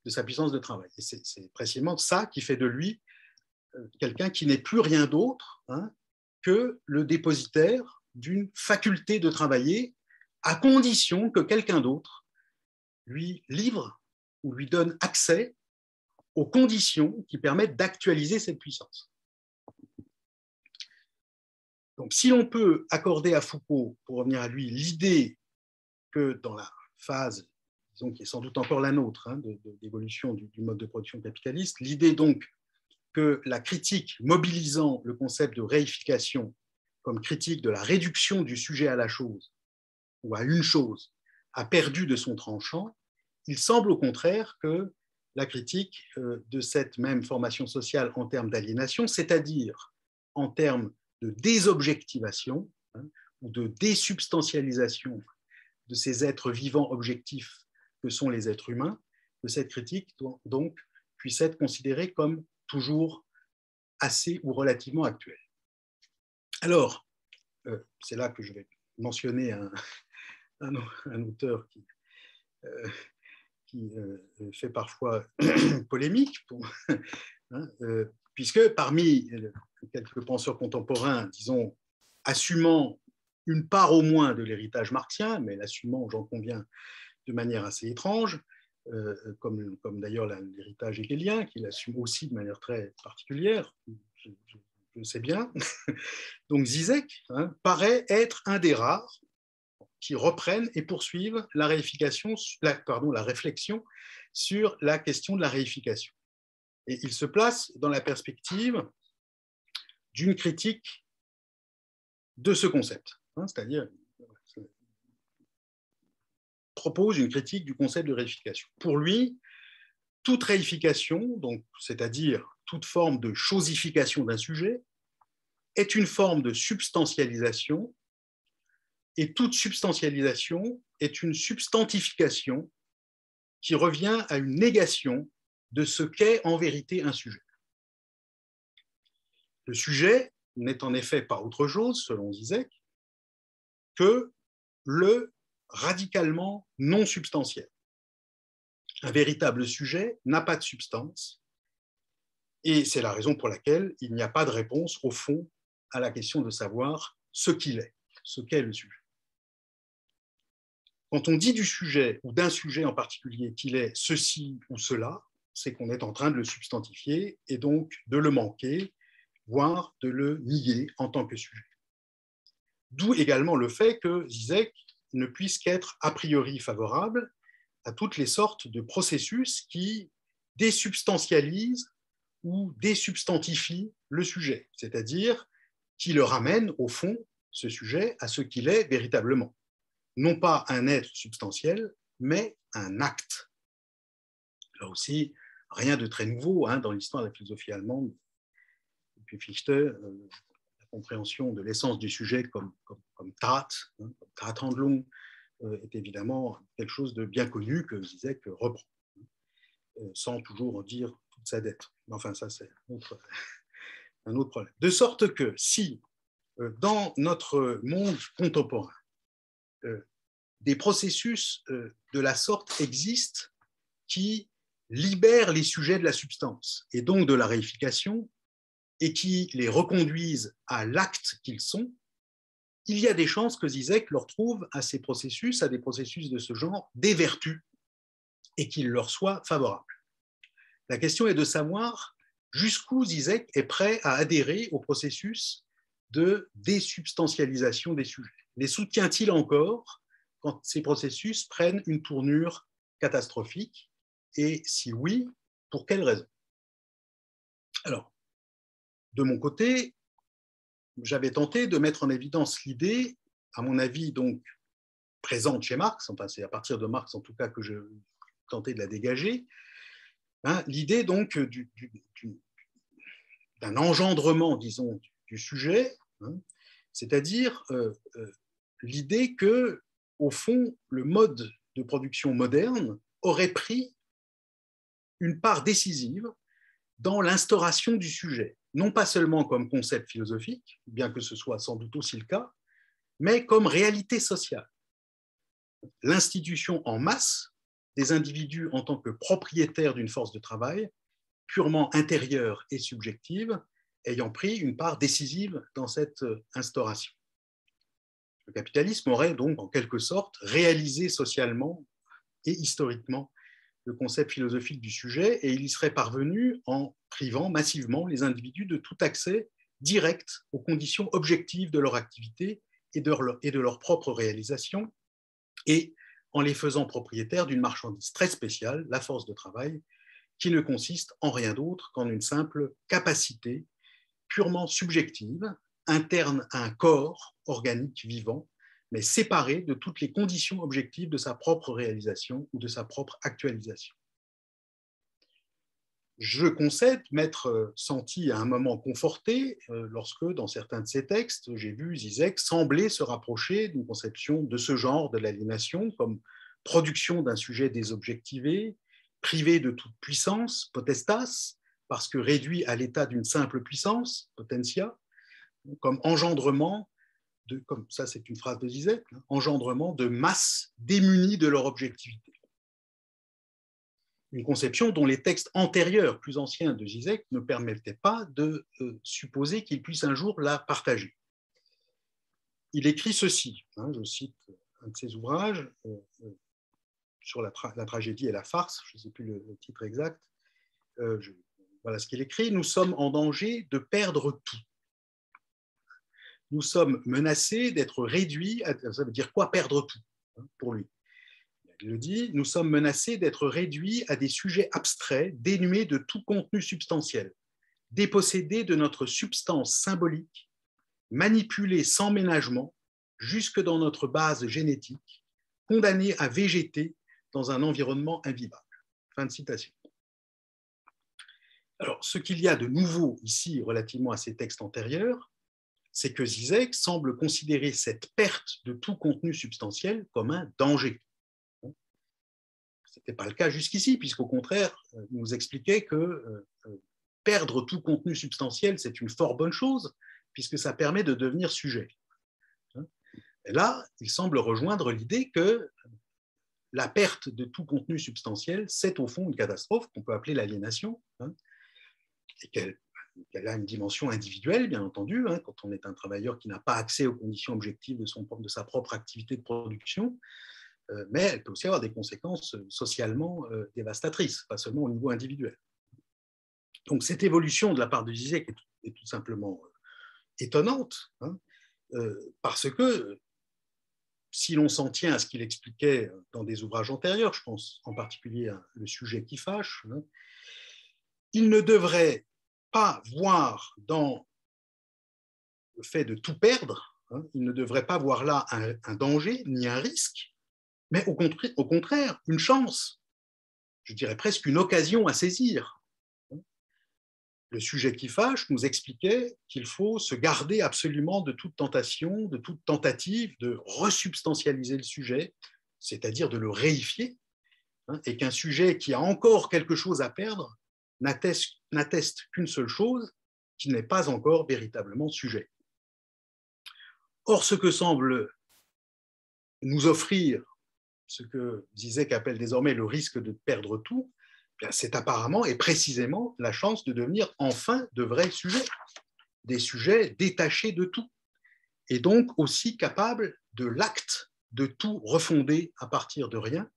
de sa puissance de travail. Et c'est précisément ça qui fait de lui euh, quelqu'un qui n'est plus rien d'autre hein, que le dépositaire d'une faculté de travailler à condition que quelqu'un d'autre lui livre ou lui donne accès aux conditions qui permettent d'actualiser cette puissance. Donc si l'on peut accorder à Foucault, pour revenir à lui, l'idée que dans la phase qui est sans doute encore la nôtre, hein, d'évolution du, mode de production capitaliste. L'idée donc que la critique mobilisant le concept de réification comme critique de la réduction du sujet à la chose ou à une chose a perdu de son tranchant, il semble au contraire que la critique euh, de cette même formation sociale en termes d'aliénation, c'est-à-dire en termes de désobjectivation hein, ou de désubstantialisation de ces êtres vivants objectifs que sont les êtres humains, que cette critique donc puisse être considérée comme toujours assez ou relativement actuelle. Alors, euh, c'est là que je vais mentionner un, auteur qui, euh, euh, fait parfois polémique, hein, puisque parmi quelques penseurs contemporains, disons, assumant une part au moins de l'héritage marxien, mais l'assumant, j'en conviens, de manière assez étrange, euh, comme, comme d'ailleurs l'héritage hegelien, qui l'assume aussi de manière très particulière, je, sais bien. Donc Zizek hein, paraît être un des rares qui reprennent et poursuivent la, réification, la, pardon, la réflexion sur la question de la réification. Et il se place dans la perspective d'une critique de ce concept, hein, c'est-à-dire propose une critique du concept de réification. Pour lui, toute réification, donc c'est-à-dire toute forme de chosification d'un sujet, est une forme de substantialisation, et toute substantialisation est une substantification qui revient à une négation de ce qu'est en vérité un sujet. Le sujet n'est en effet pas autre chose, selon Zizek, que le radicalement non substantiel. Un véritable sujet n'a pas de substance, et c'est la raison pour laquelle il n'y a pas de réponse au fond à la question de savoir ce qu'il est, ce qu'est le sujet. Quand on dit du sujet ou d'un sujet en particulier qu'il est ceci ou cela, c'est qu'on est en train de le substantifier et donc de le manquer, voire de le nier en tant que sujet. D'où également le fait que Zizek ne puisse qu'être a priori favorable à toutes les sortes de processus qui désubstantialisent ou désubstantifient le sujet, c'est-à-dire qui le ramènent au fond, ce sujet, à ce qu'il est véritablement. Non pas un être substantiel, mais un acte. Là aussi, rien de très nouveau hein, dans l'histoire de la philosophie allemande. Depuis Fichte, euh, la compréhension de l'essence du sujet comme, comme Tat, hein, comme euh, est évidemment quelque chose de bien connu que Zizek reprend, euh, sans toujours en dire toute sa dette. Enfin, ça, c'est un autre, un autre problème. De sorte que si, dans notre monde contemporain, des processus de la sorte existent qui libèrent les sujets de la substance et donc de la réification et qui les reconduisent à l'acte qu'ils sont, il y a des chances que Zizek leur trouve à ces processus, à des processus de ce genre, des vertus et qu'ils leur soient favorables. La question est de savoir jusqu'où Zizek est prêt à adhérer au processus de désubstantialisation des sujets. Les soutient-il encore quand ces processus prennent une tournure catastrophique? Et si oui, pour quelles raisons Alors, de mon côté, j'avais tenté de mettre en évidence l'idée, à mon avis, donc présente chez Marx, enfin c'est à partir de Marx en tout cas que je tentais de la dégager, hein, l'idée donc d'un engendrement, disons, du sujet, hein, c'est-à-dire euh, euh, l'idée que, au fond, le mode de production moderne aurait pris une part décisive dans l'instauration du sujet, non pas seulement comme concept philosophique, bien que ce soit sans doute aussi le cas, mais comme réalité sociale. L'institution en masse des individus en tant que propriétaires d'une force de travail, purement intérieure et subjective, ayant pris une part décisive dans cette instauration. Le capitalisme aurait donc en quelque sorte réalisé socialement et historiquement le concept philosophique du sujet et il y serait parvenu en privant massivement les individus de tout accès direct aux conditions objectives de leur activité et de leur, et de leur propre réalisation et en les faisant propriétaires d'une marchandise très spéciale, la force de travail, qui ne consiste en rien d'autre qu'en une simple capacité purement subjective, interne à un corps organique vivant, mais séparé de toutes les conditions objectives de sa propre réalisation ou de sa propre actualisation. je concède m'être senti à un moment conforté lorsque, dans certains de ces textes, j'ai vu Zizek sembler se rapprocher d'une conception de ce genre de l'aliénation comme production d'un sujet désobjectivé, privé de toute puissance, potestas, parce que réduit à l'état d'une simple puissance, potentia, comme engendrement, comme ça c'est une phrase de Zizek, hein, engendrement de masses démunies de leur objectivité. Une conception dont les textes antérieurs, plus anciens de Zizek, ne permettaient pas de euh, supposer qu'il puisse un jour la partager. Il écrit ceci, hein, je cite un de ses ouvrages, euh, euh, sur la, tragédie et la farce, je ne sais plus le, titre exact, voilà ce qu'il écrit, nous sommes en danger de perdre tout nous sommes menacés d'être réduits, à, ça veut dire quoi perdre tout hein, pour lui le dit, nous sommes menacés d'être réduits à des sujets abstraits, dénués de tout contenu substantiel, dépossédés de notre substance symbolique, manipulés sans ménagement jusque dans notre base génétique, condamnés à végéter dans un environnement invivable. Fin de citation. Alors, ce qu'il y a de nouveau ici relativement à ces textes antérieurs, c'est que Zizek semble considérer cette perte de tout contenu substantiel comme un danger. Ce n'était pas le cas jusqu'ici, puisqu'au contraire, il nous expliquait que euh, euh, perdre tout contenu substantiel, c'est une fort bonne chose, puisque ça permet de devenir sujet. Et là, il semble rejoindre l'idée que la perte de tout contenu substantiel, c'est au fond une catastrophe qu'on peut appeler l'aliénation, hein, et qu'elle elle a une dimension individuelle, bien entendu, hein, quand on est un travailleur qui n'a pas accès aux conditions objectives de, son, sa propre activité de production, euh, mais elle peut aussi avoir des conséquences socialement euh, dévastatrices, pas seulement au niveau individuel. Donc cette évolution de la part de Zizek est, tout simplement euh, étonnante, hein, parce que si l'on s'en tient à ce qu'il expliquait dans des ouvrages antérieurs, je pense en particulier à Le sujet qui fâche, hein, il ne devrait voir dans le fait de tout perdre, hein, il ne devrait pas voir là un, danger ni un risque, mais au contraire, au contraire, une chance, je dirais presque une occasion à saisir. Le sujet qui fâche nous expliquait qu'il faut se garder absolument de toute tentation, de toute tentative de resubstantialiser le sujet, c'est-à-dire de le réifier, hein, et qu'un sujet qui a encore quelque chose à perdre n'atteste qu'une seule chose, qui n'est pas encore véritablement sujet. Or, ce que semble nous offrir ce que Zizek appelle désormais le risque de perdre tout, eh c'est apparemment et précisément la chance de devenir enfin de vrais sujets, des sujets détachés de tout, et donc aussi capables de l'acte de tout refonder à partir de rien,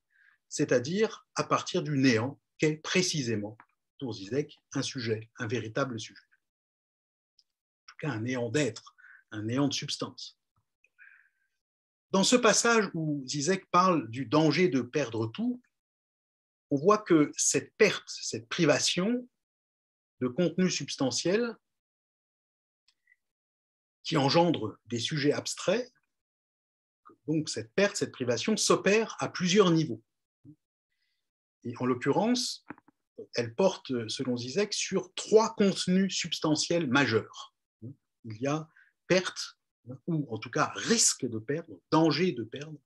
c'est-à-dire à partir du néant qu'est précisément pour Zizek un sujet, un véritable sujet. En tout cas, un néant d'être, un néant de substance. Dans ce passage où Zizek parle du danger de perdre tout, on voit que cette perte, cette privation de contenu substantiel qui engendre des sujets abstraits, donc cette perte, cette privation s'opère à plusieurs niveaux. Et en l'occurrence, elle porte, selon Zizek, sur trois contenus substantiels majeurs. Il y a perte, ou en tout cas risque de perdre, danger de perdre,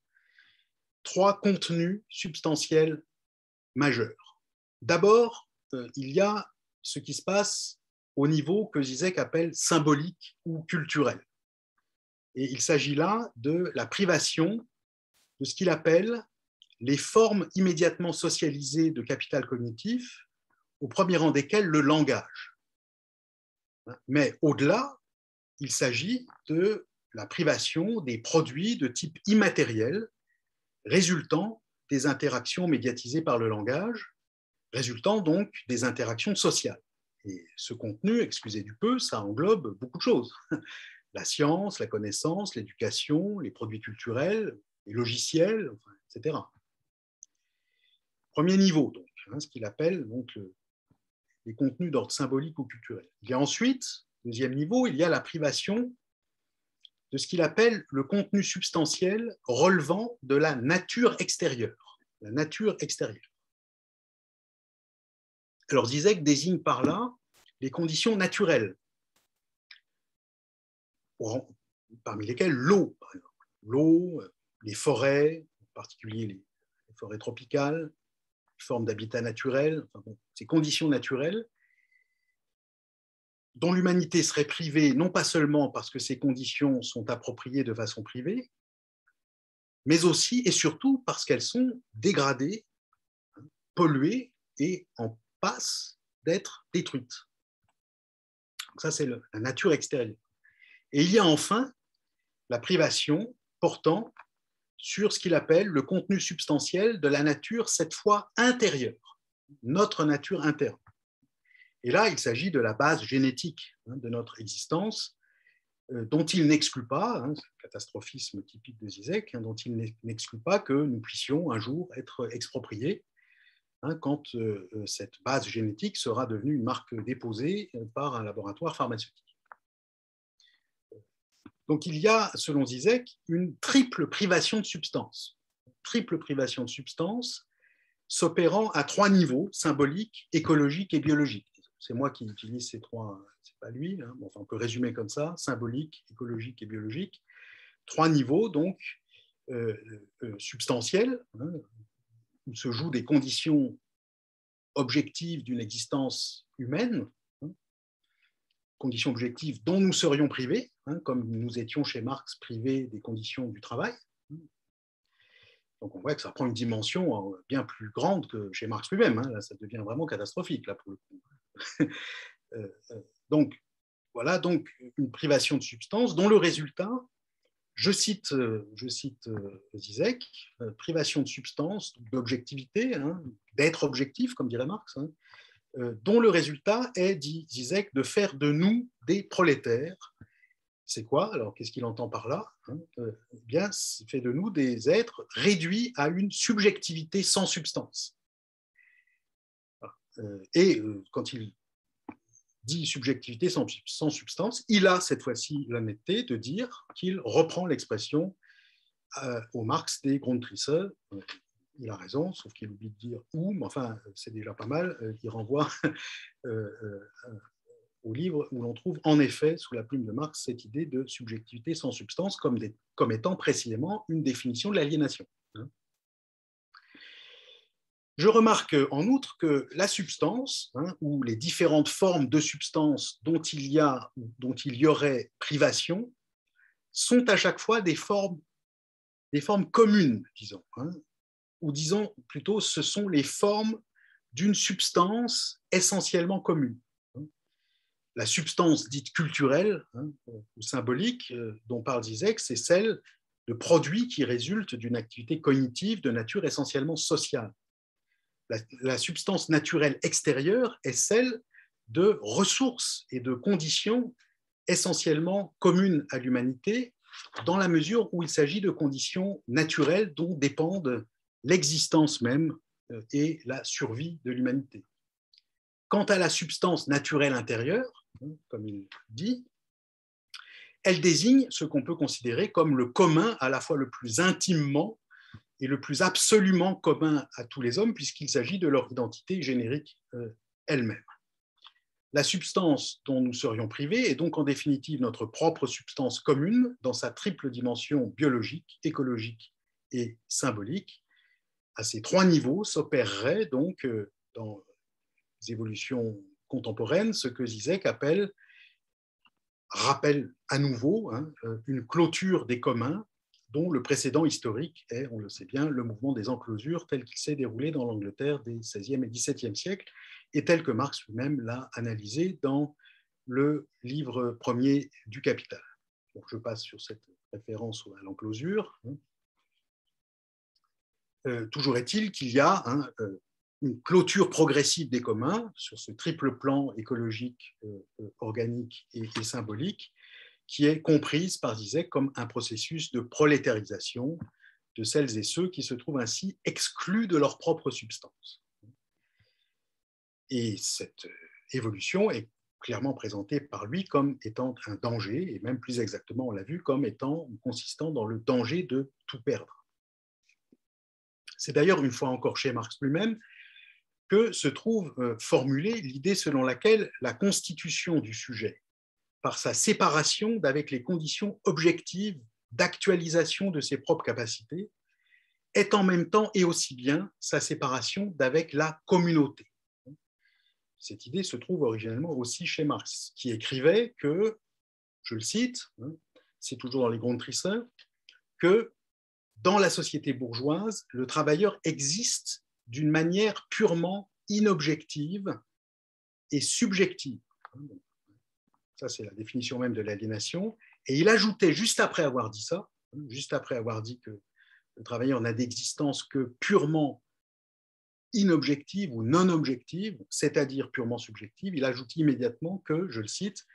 trois contenus substantiels majeurs. D'abord, euh, il y a ce qui se passe au niveau que Zizek appelle symbolique ou culturel. Et il s'agit là de la privation de ce qu'il appelle les formes immédiatement socialisées de capital cognitif, au premier rang desquelles le langage. Mais au-delà, il s'agit de la privation des produits de type immatériel résultant des interactions médiatisées par le langage, résultant donc des interactions sociales. Et ce contenu, excusez du peu, ça englobe beaucoup de choses. La science, la connaissance, l'éducation, les produits culturels, les logiciels, etc. Premier niveau, donc, hein, ce qu'il appelle donc, les contenus d'ordre symbolique ou culturel. Il y a ensuite, deuxième niveau, il y a la privation de ce qu'il appelle le contenu substantiel relevant de la nature extérieure. La nature extérieure. Alors Zizek désigne par là les conditions naturelles, parmi lesquelles l'eau, par exemple. L'eau, les forêts, en particulier les forêts tropicales, les formes d'habitat naturel, ces conditions naturelles dont l'humanité serait privée non pas seulement parce que ces conditions sont appropriées de façon privée, mais aussi et surtout parce qu'elles sont dégradées, polluées et en passe d'être détruites. ça, c'est la nature extérieure. Et il y a enfin la privation portant sur ce qu'il appelle le contenu substantiel de la nature, cette fois intérieure, notre nature interne. Et là, il s'agit de la base génétique hein, de notre existence, euh, dont il n'exclut pas, hein, catastrophisme typique de Zizek, hein, dont il n'exclut pas que nous puissions un jour être expropriés quand euh, euh, cette base génétique sera devenue une marque déposée par un laboratoire pharmaceutique. Donc il y a, selon Zizek, une triple privation de substance. Triple privation de substance s'opérant à trois niveaux, symbolique, écologique et biologique. C'est moi qui utilise ces trois, c'est pas lui, hein. on peut résumer comme ça, symbolique, écologique et biologique. Trois niveaux, donc, euh, euh, substantiels, hein, où se jouent des conditions objectives d'une existence humaine, conditions objectives dont nous serions privés, comme nous étions chez Marx privés des conditions du travail. Donc on voit que ça prend une dimension euh, bien plus grande que chez Marx lui-même. Là, ça devient vraiment catastrophique, là, pour le coup. Euh, euh, donc, voilà donc une privation de substance dont le résultat, je cite, euh, je cite Zizek, privation de substance, d'objectivité, hein, d'être objectif, comme dirait Marx, hein, dont le résultat est, dit Zizek, de faire de nous des prolétaires. C'est quoi? Alors, qu'est-ce qu'il entend par là? Hein eh Bien, c'est fait de nous des êtres réduits à une subjectivité sans substance. Euh, et euh, quand il dit subjectivité sans, substance, il a cette fois-ci l'honnêteté de dire qu'il reprend l'expression euh, au Marx des Grundrisse. Il a raison, sauf qu'il oublie de dire où, mais enfin, c'est déjà pas mal. Il renvoie au livre où l'on trouve en effet, sous la plume de Marx, cette idée de subjectivité sans substance comme, étant précisément une définition de l'aliénation. Hein. Je remarque en outre que la substance, hein, ou les différentes formes de substance dont il y a, dont il y aurait privation, sont à chaque fois des formes, des formes communes, disons, hein, ou disons plutôt, ce sont les formes d'une substance essentiellement commune. Hein. La substance dite culturelle ou symbolique euh, dont parle Zizek, c'est celle de produits qui résultent d'une activité cognitive de nature essentiellement sociale la, substance naturelle extérieure est celle de ressources et de conditions essentiellement communes à l'humanité, dans la mesure où il s'agit de conditions naturelles dont dépendent l'existence même euh, et la survie de l'humanité. Quant à la substance naturelle intérieure, hein, comme il dit, elle désigne ce qu'on peut considérer comme le commun à la fois le plus intimement et le plus absolument commun à tous les hommes, puisqu'il s'agit de leur identité générique euh, elle-même. La substance dont nous serions privés est donc en définitive notre propre substance commune dans sa triple dimension biologique, écologique et symbolique. À ces trois niveaux s'opérerait donc euh, dans les évolutions contemporaines ce que Zizek appelle, rappelle à nouveau, hein, euh, une clôture des communs dont le précédent historique est, on le sait bien, le mouvement des enclosures tel qu'il s'est déroulé dans l'Angleterre des XVIe et XVIIe siècles, et tel que Marx lui-même l'a analysé dans le livre premier du Capital. je passe sur cette référence à l'enclosure. Euh, toujours est-il qu'il y a euh, une clôture progressive des communs sur ce triple plan écologique, euh, organique et symbolique, qui est comprise par Zizek comme un processus de prolétarisation de celles et ceux qui se trouvent ainsi exclus de leur propre substance. Et cette évolution est clairement présentée par lui comme étant un danger, et même plus exactement, on l'a vu, comme étant consistant dans le danger de tout perdre. C'est d'ailleurs, une fois encore chez Marx lui-même, que se trouve euh, formulée l'idée selon laquelle la constitution du sujet, par sa séparation d'avec les conditions objectives d'actualisation de ses propres capacités, est en même temps et aussi bien sa séparation d'avec la communauté. Cette idée se trouve originellement aussi chez Marx, qui écrivait que, je le cite, hein, c'est toujours dans les Grundrisse, que dans la société bourgeoise, le travailleur existe d'une manière purement inobjective et subjective. Ça, c'est la définition même de l'aliénation. Et il ajoutait, juste après avoir dit ça, juste après avoir dit que le travailleur n'a d'existence que purement inobjective ou non objective, c'est-à-dire purement subjective, il ajoute immédiatement que, je le cite,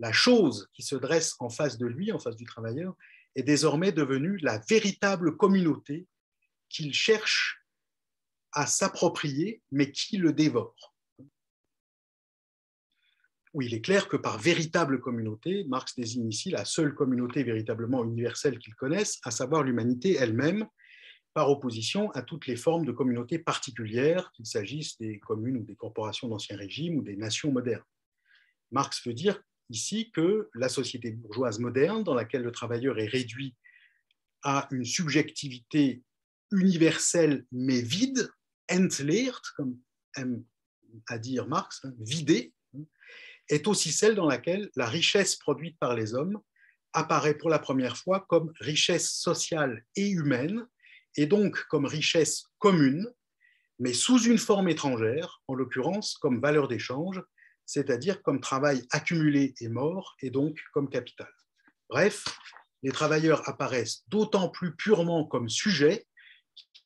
la chose qui se dresse en face de lui, en face du travailleur, est désormais devenue la véritable communauté qu'il cherche à s'approprier, mais qui le dévore. Oui, il est clair que par véritable communauté, Marx désigne ici la seule communauté véritablement universelle qu'il connaisse, à savoir l'humanité elle-même, par opposition à toutes les formes de communautés particulières, qu'il s'agisse des communes ou des corporations d'ancien régime ou des nations modernes. Marx veut dire ici que la société bourgeoise moderne, dans laquelle le travailleur est réduit à une subjectivité universelle mais vide, entleert, comme aime à dire Marx, hein, vidée, hein, est aussi celle dans laquelle la richesse produite par les hommes apparaît pour la première fois comme richesse sociale et humaine, et donc comme richesse commune, mais sous une forme étrangère, en l'occurrence comme valeur d'échange, c'est-à-dire comme travail accumulé et mort, et donc comme capital. Bref, les travailleurs apparaissent d'autant plus purement comme sujets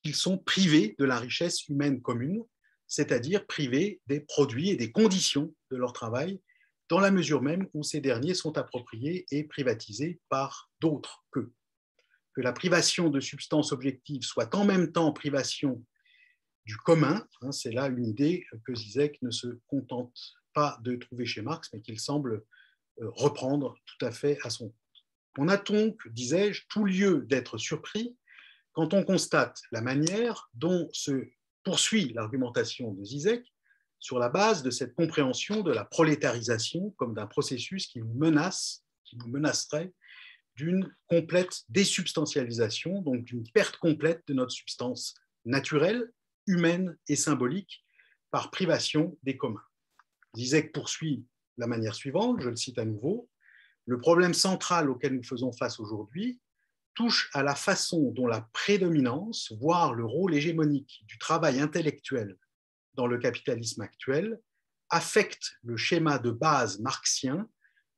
qu'ils sont privés de la richesse humaine commune, c'est-à-dire privés des produits et des conditions de leur travail, dans la mesure même où ces derniers sont appropriés et privatisés par d'autres qu'eux que la privation de substances objectives soit en même temps privation du commun, hein, c'est là une idée que Zizek ne se contente pas de trouver chez Marx, mais qu'il semble euh, reprendre tout à fait à son compte. On a donc, disais-je, tout lieu d'être surpris quand on constate la manière dont se poursuit l'argumentation de Zizek sur la base de cette compréhension de la prolétarisation comme d'un processus qui nous menace, qui nous menacerait d'une complète désubstantialisation, donc d'une perte complète de notre substance naturelle, humaine et symbolique par privation des communs. Zizek poursuit la manière suivante, je le cite à nouveau, le problème central auquel nous faisons face aujourd'hui touche à la façon dont la prédominance, voire le rôle hégémonique du travail intellectuel dans le capitalisme actuel, affecte le schéma de base marxien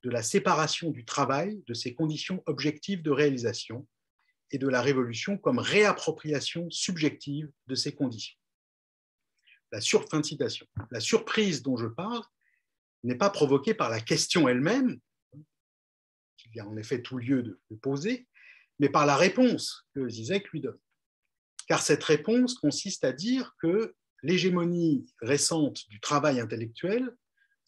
de la séparation du travail de ses conditions objectives de réalisation et de la révolution comme réappropriation subjective de ces conditions. La, sur, la surprise dont je parle n'est pas provoquée par la question elle-même, qu'il y a en effet tout lieu de, de poser, mais par la réponse que Zizek lui donne. Car cette réponse consiste à dire que l'hégémonie récente du travail intellectuel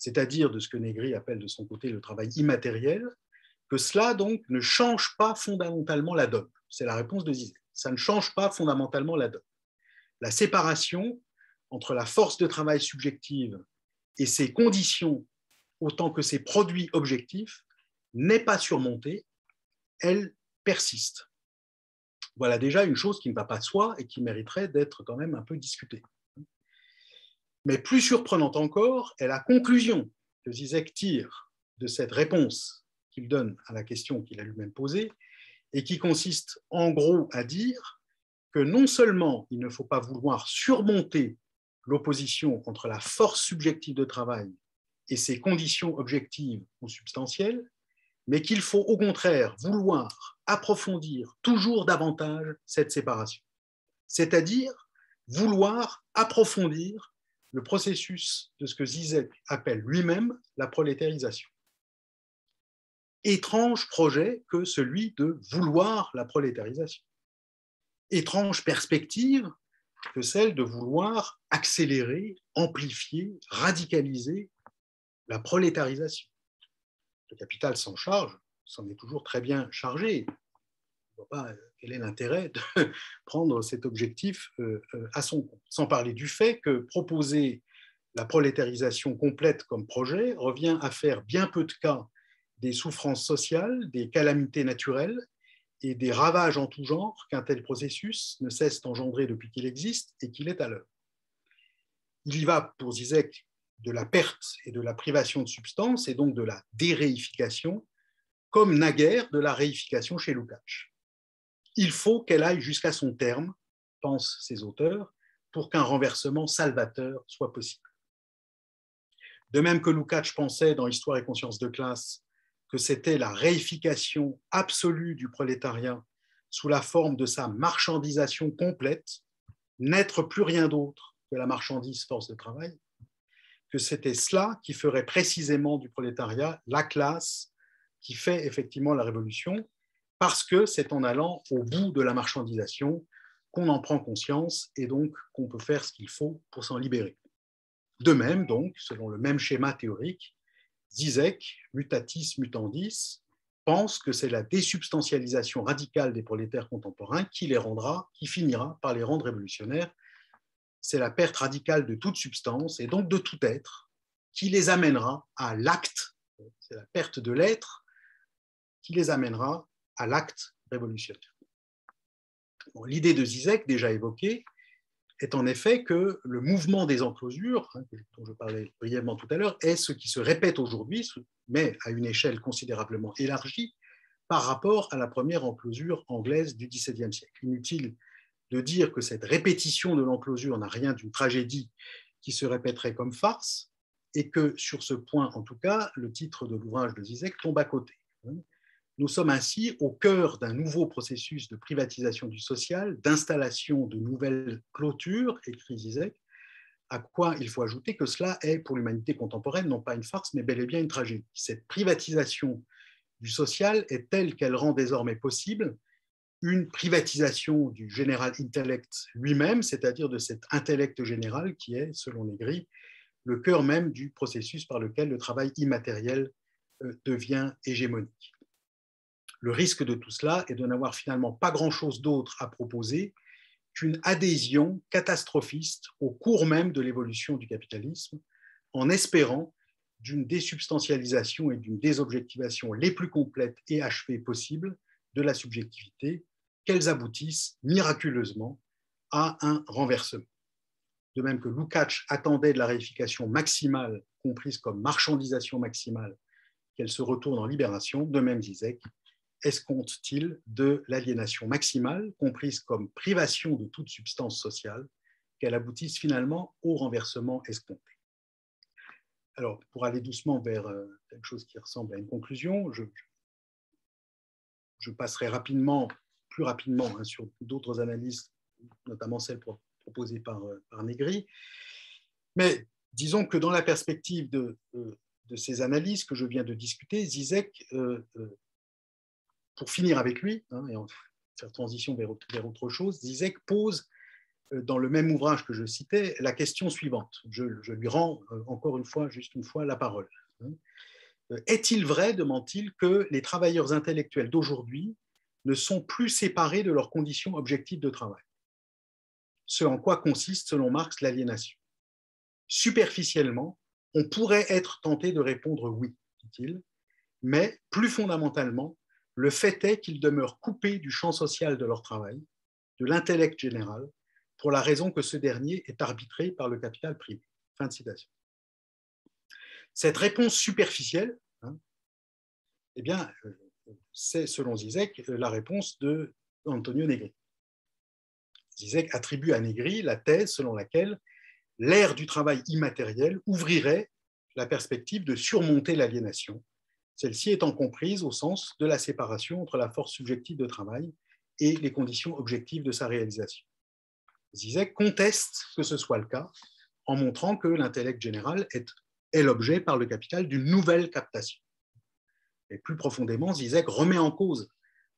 c'est-à-dire de ce que Negri appelle de son côté le travail immatériel, que cela donc ne change pas fondamentalement la donne. C'est la réponse de Zizek. Ça ne change pas fondamentalement la donne. La séparation entre la force de travail subjective et ses conditions autant que ses produits objectifs n'est pas surmontée, elle persiste. Voilà déjà une chose qui ne va pas de soi et qui mériterait d'être quand même un peu discutée. Mais plus surprenante encore est la conclusion que Zizek tire de cette réponse qu'il donne à la question qu'il a lui-même posée, et qui consiste en gros à dire que non seulement il ne faut pas vouloir surmonter l'opposition entre la force subjective de travail et ses conditions objectives ou substantielles, mais qu'il faut au contraire vouloir approfondir toujours davantage cette séparation, c'est-à-dire vouloir approfondir le processus de ce que Zizek appelle lui-même la prolétarisation. Étrange projet que celui de vouloir la prolétarisation. Étrange perspective que celle de vouloir accélérer, amplifier, radicaliser la prolétarisation. Le capital s'en charge, s'en est toujours très bien chargé. ne vois pas quel est l'intérêt de prendre cet objectif à son compte. Sans parler du fait que proposer la prolétarisation complète comme projet revient à faire bien peu de cas des souffrances sociales, des calamités naturelles et des ravages en tout genre qu'un tel processus ne cesse d'engendrer depuis qu'il existe et qu'il est à l'heure. Il y va pour Zizek de la perte et de la privation de substance et donc de la déréification, comme naguère de la réification chez Lukács. Il faut qu'elle aille jusqu'à son terme, pensent ces auteurs, pour qu'un renversement salvateur soit possible. De même que Lukács pensait dans Histoire et conscience de classe que c'était la réification absolue du prolétariat sous la forme de sa marchandisation complète, n'être plus rien d'autre que la marchandise force de travail, que c'était cela qui ferait précisément du prolétariat la classe qui fait effectivement la révolution, parce que c'est en allant au bout de la marchandisation qu'on en prend conscience et donc qu'on peut faire ce qu'il faut pour s'en libérer. De même, donc, selon le même schéma théorique, Zizek, mutatis mutandis, pense que c'est la désubstantialisation radicale des prolétaires contemporains qui les rendra, qui finira par les rendre révolutionnaires. C'est la perte radicale de toute substance et donc de tout être qui les amènera à l'acte, c'est la perte de l'être qui les amènera à l'acte révolutionnaire. L'idée de Zizek, déjà évoquée, est en effet que le mouvement des enclosures, hein, dont je parlais brièvement tout à l'heure, est ce qui se répète aujourd'hui, mais à une échelle considérablement élargie par rapport à la première enclosure anglaise du XVIIe siècle. Inutile de dire que cette répétition de l'enclosure n'a rien d'une tragédie qui se répéterait comme farce, et que sur ce point, en tout cas, le titre de l'ouvrage de Zizek tombe à côté. Nous sommes ainsi au cœur d'un nouveau processus de privatisation du social, d'installation de nouvelles clôtures, écrit Zizek, à quoi il faut ajouter que cela est pour l'humanité contemporaine non pas une farce, mais bel et bien une tragédie. Cette privatisation du social est telle qu'elle rend désormais possible une privatisation du général intellect lui-même, c'est-à-dire de cet intellect général qui est, selon les grilles, le cœur même du processus par lequel le travail immatériel euh, devient hégémonique. Le risque de tout cela est de n'avoir finalement pas grand-chose d'autre à proposer qu'une adhésion catastrophiste au cours même de l'évolution du capitalisme, en espérant d'une désubstantialisation et d'une désobjectivation les plus complètes et achevées possibles de la subjectivité, qu'elles aboutissent miraculeusement à un renversement. De même que Lukács attendait de la réification maximale, comprise comme marchandisation maximale, qu'elle se retourne en libération, de même Zizek escompte-t-il de l'aliénation maximale, comprise comme privation de toute substance sociale, qu'elle aboutisse finalement au renversement escompté? Alors, pour aller doucement vers euh, quelque chose qui ressemble à une conclusion, je, passerai rapidement, plus rapidement, hein, sur d'autres analyses, notamment celles proposées par, euh, par Negri. Mais disons que dans la perspective de, euh, de ces analyses que je viens de discuter, Zizek pour finir avec lui, hein, et en faire transition vers, autre chose, Zizek pose euh, dans le même ouvrage que je citais la question suivante. Je, lui rends euh, encore une fois, juste une fois, la parole. Hein. Euh, est-il vrai, demande-t-il, que les travailleurs intellectuels d'aujourd'hui ne sont plus séparés de leurs conditions objectives de travail? Ce en quoi consiste, selon Marx, l'aliénation. Superficiellement, on pourrait être tenté de répondre oui, dit-il, mais plus fondamentalement, le fait est qu'ils demeurent coupés du champ social de leur travail, de l'intellect général, pour la raison que ce dernier est arbitré par le capital privé. Cette réponse superficielle, hein, eh bien, euh, c'est, selon Zizek, la réponse de Antonio Negri. Zizek attribue à Negri la thèse selon laquelle l'ère du travail immatériel ouvrirait la perspective de surmonter l'aliénation celle-ci étant comprise au sens de la séparation entre la force subjective de travail et les conditions objectives de sa réalisation. Zizek conteste que ce soit le cas en montrant que l'intellect général est, l'objet par le capital d'une nouvelle captation. Et plus profondément, Zizek remet en cause,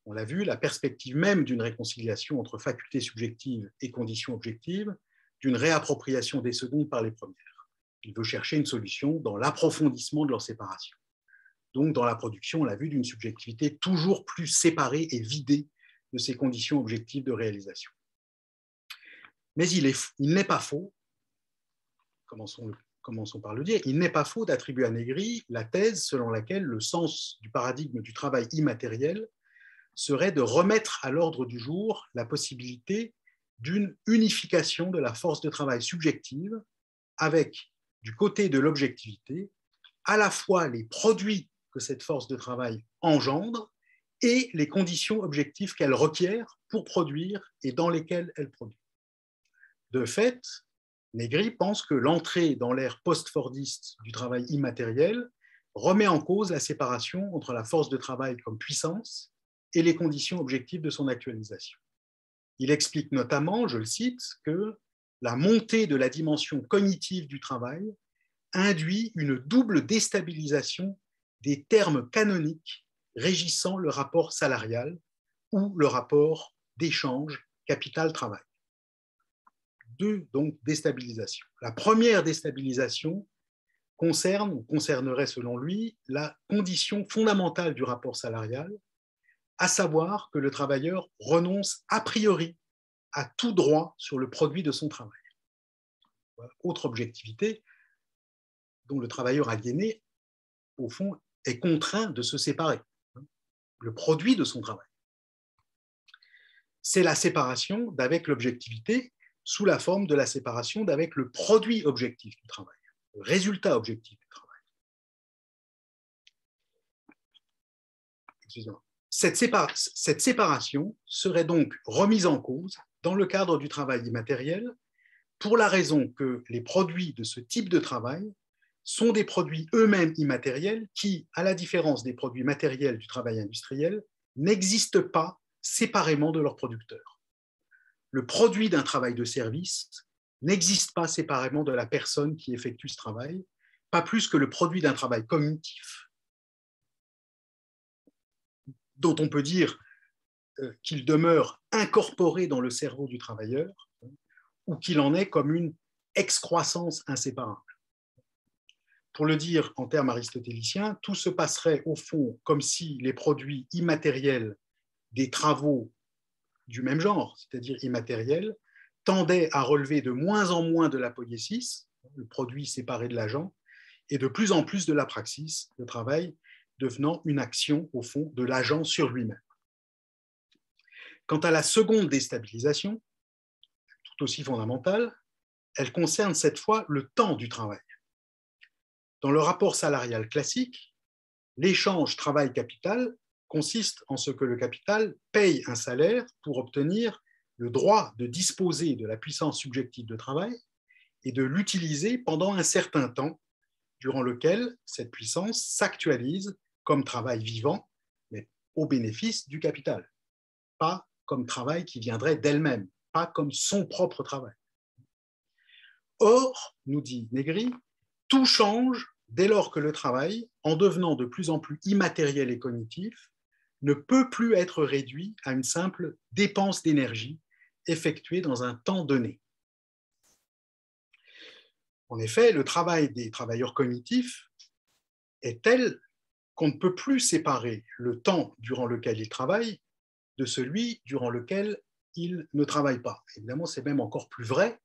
on l'a vu, la perspective même d'une réconciliation entre facultés subjectives et conditions objectives, d'une réappropriation des secondes par les premières. Il veut chercher une solution dans l'approfondissement de leur séparation donc dans la production, on l'a vu, d'une subjectivité toujours plus séparée et vidée de ses conditions objectives de réalisation. Mais il n'est pas faux, commençons, commençons par le dire, il n'est pas faux d'attribuer à Negri la thèse selon laquelle le sens du paradigme du travail immatériel serait de remettre à l'ordre du jour la possibilité d'une unification de la force de travail subjective avec, du côté de l'objectivité, à la fois les produits cette force de travail engendre et les conditions objectives qu'elle requiert pour produire et dans lesquelles elle produit. De fait, Negri pense que l'entrée dans l'ère post-fordiste du travail immatériel remet en cause la séparation entre la force de travail comme puissance et les conditions objectives de son actualisation. Il explique notamment, je le cite, que la montée de la dimension cognitive du travail induit une double déstabilisation des termes canoniques régissant le rapport salarial ou le rapport d'échange capital-travail. Deux, donc, déstabilisations. La première déstabilisation concerne, concernerait selon lui, la condition fondamentale du rapport salarial, à savoir que le travailleur renonce a priori à tout droit sur le produit de son travail. Autre objectivité dont le travailleur aliéné, au fond, est contraint de se séparer, hein, le produit de son travail. C'est la séparation d'avec l'objectivité sous la forme de la séparation d'avec le produit objectif du travail, le résultat objectif du travail. Cette, cette séparation serait donc remise en cause dans le cadre du travail immatériel pour la raison que les produits de ce type de travail sont des produits eux-mêmes immatériels qui, à la différence des produits matériels du travail industriel, n'existent pas séparément de leur producteur. Le produit d'un travail de service n'existe pas séparément de la personne qui effectue ce travail, pas plus que le produit d'un travail cognitif, dont on peut dire euh, qu'il demeure incorporé dans le cerveau du travailleur, ou qu'il en est comme une excroissance inséparable pour le dire en termes aristotéliciens, tout se passerait au fond comme si les produits immatériels des travaux du même genre, c'est-à-dire immatériels, tendaient à relever de moins en moins de la poiesis, le produit séparé de l'agent, et de plus en plus de la praxis, le travail devenant une action au fond de l'agent sur lui-même. Quant à la seconde déstabilisation, tout aussi fondamentale, elle concerne cette fois le temps du travail. Dans le rapport salarial classique, l'échange travail-capital consiste en ce que le capital paye un salaire pour obtenir le droit de disposer de la puissance subjective de travail et de l'utiliser pendant un certain temps, durant lequel cette puissance s'actualise comme travail vivant, mais au bénéfice du capital, pas comme travail qui viendrait d'elle-même, pas comme son propre travail. Or, nous dit Negri, tout change dès lors que le travail, en devenant de plus en plus immatériel et cognitif, ne peut plus être réduit à une simple dépense d'énergie effectuée dans un temps donné. En effet, le travail des travailleurs cognitifs est tel qu'on ne peut plus séparer le temps durant lequel ils travaillent de celui durant lequel ils ne travaillent pas. Évidemment, c'est même encore plus vrai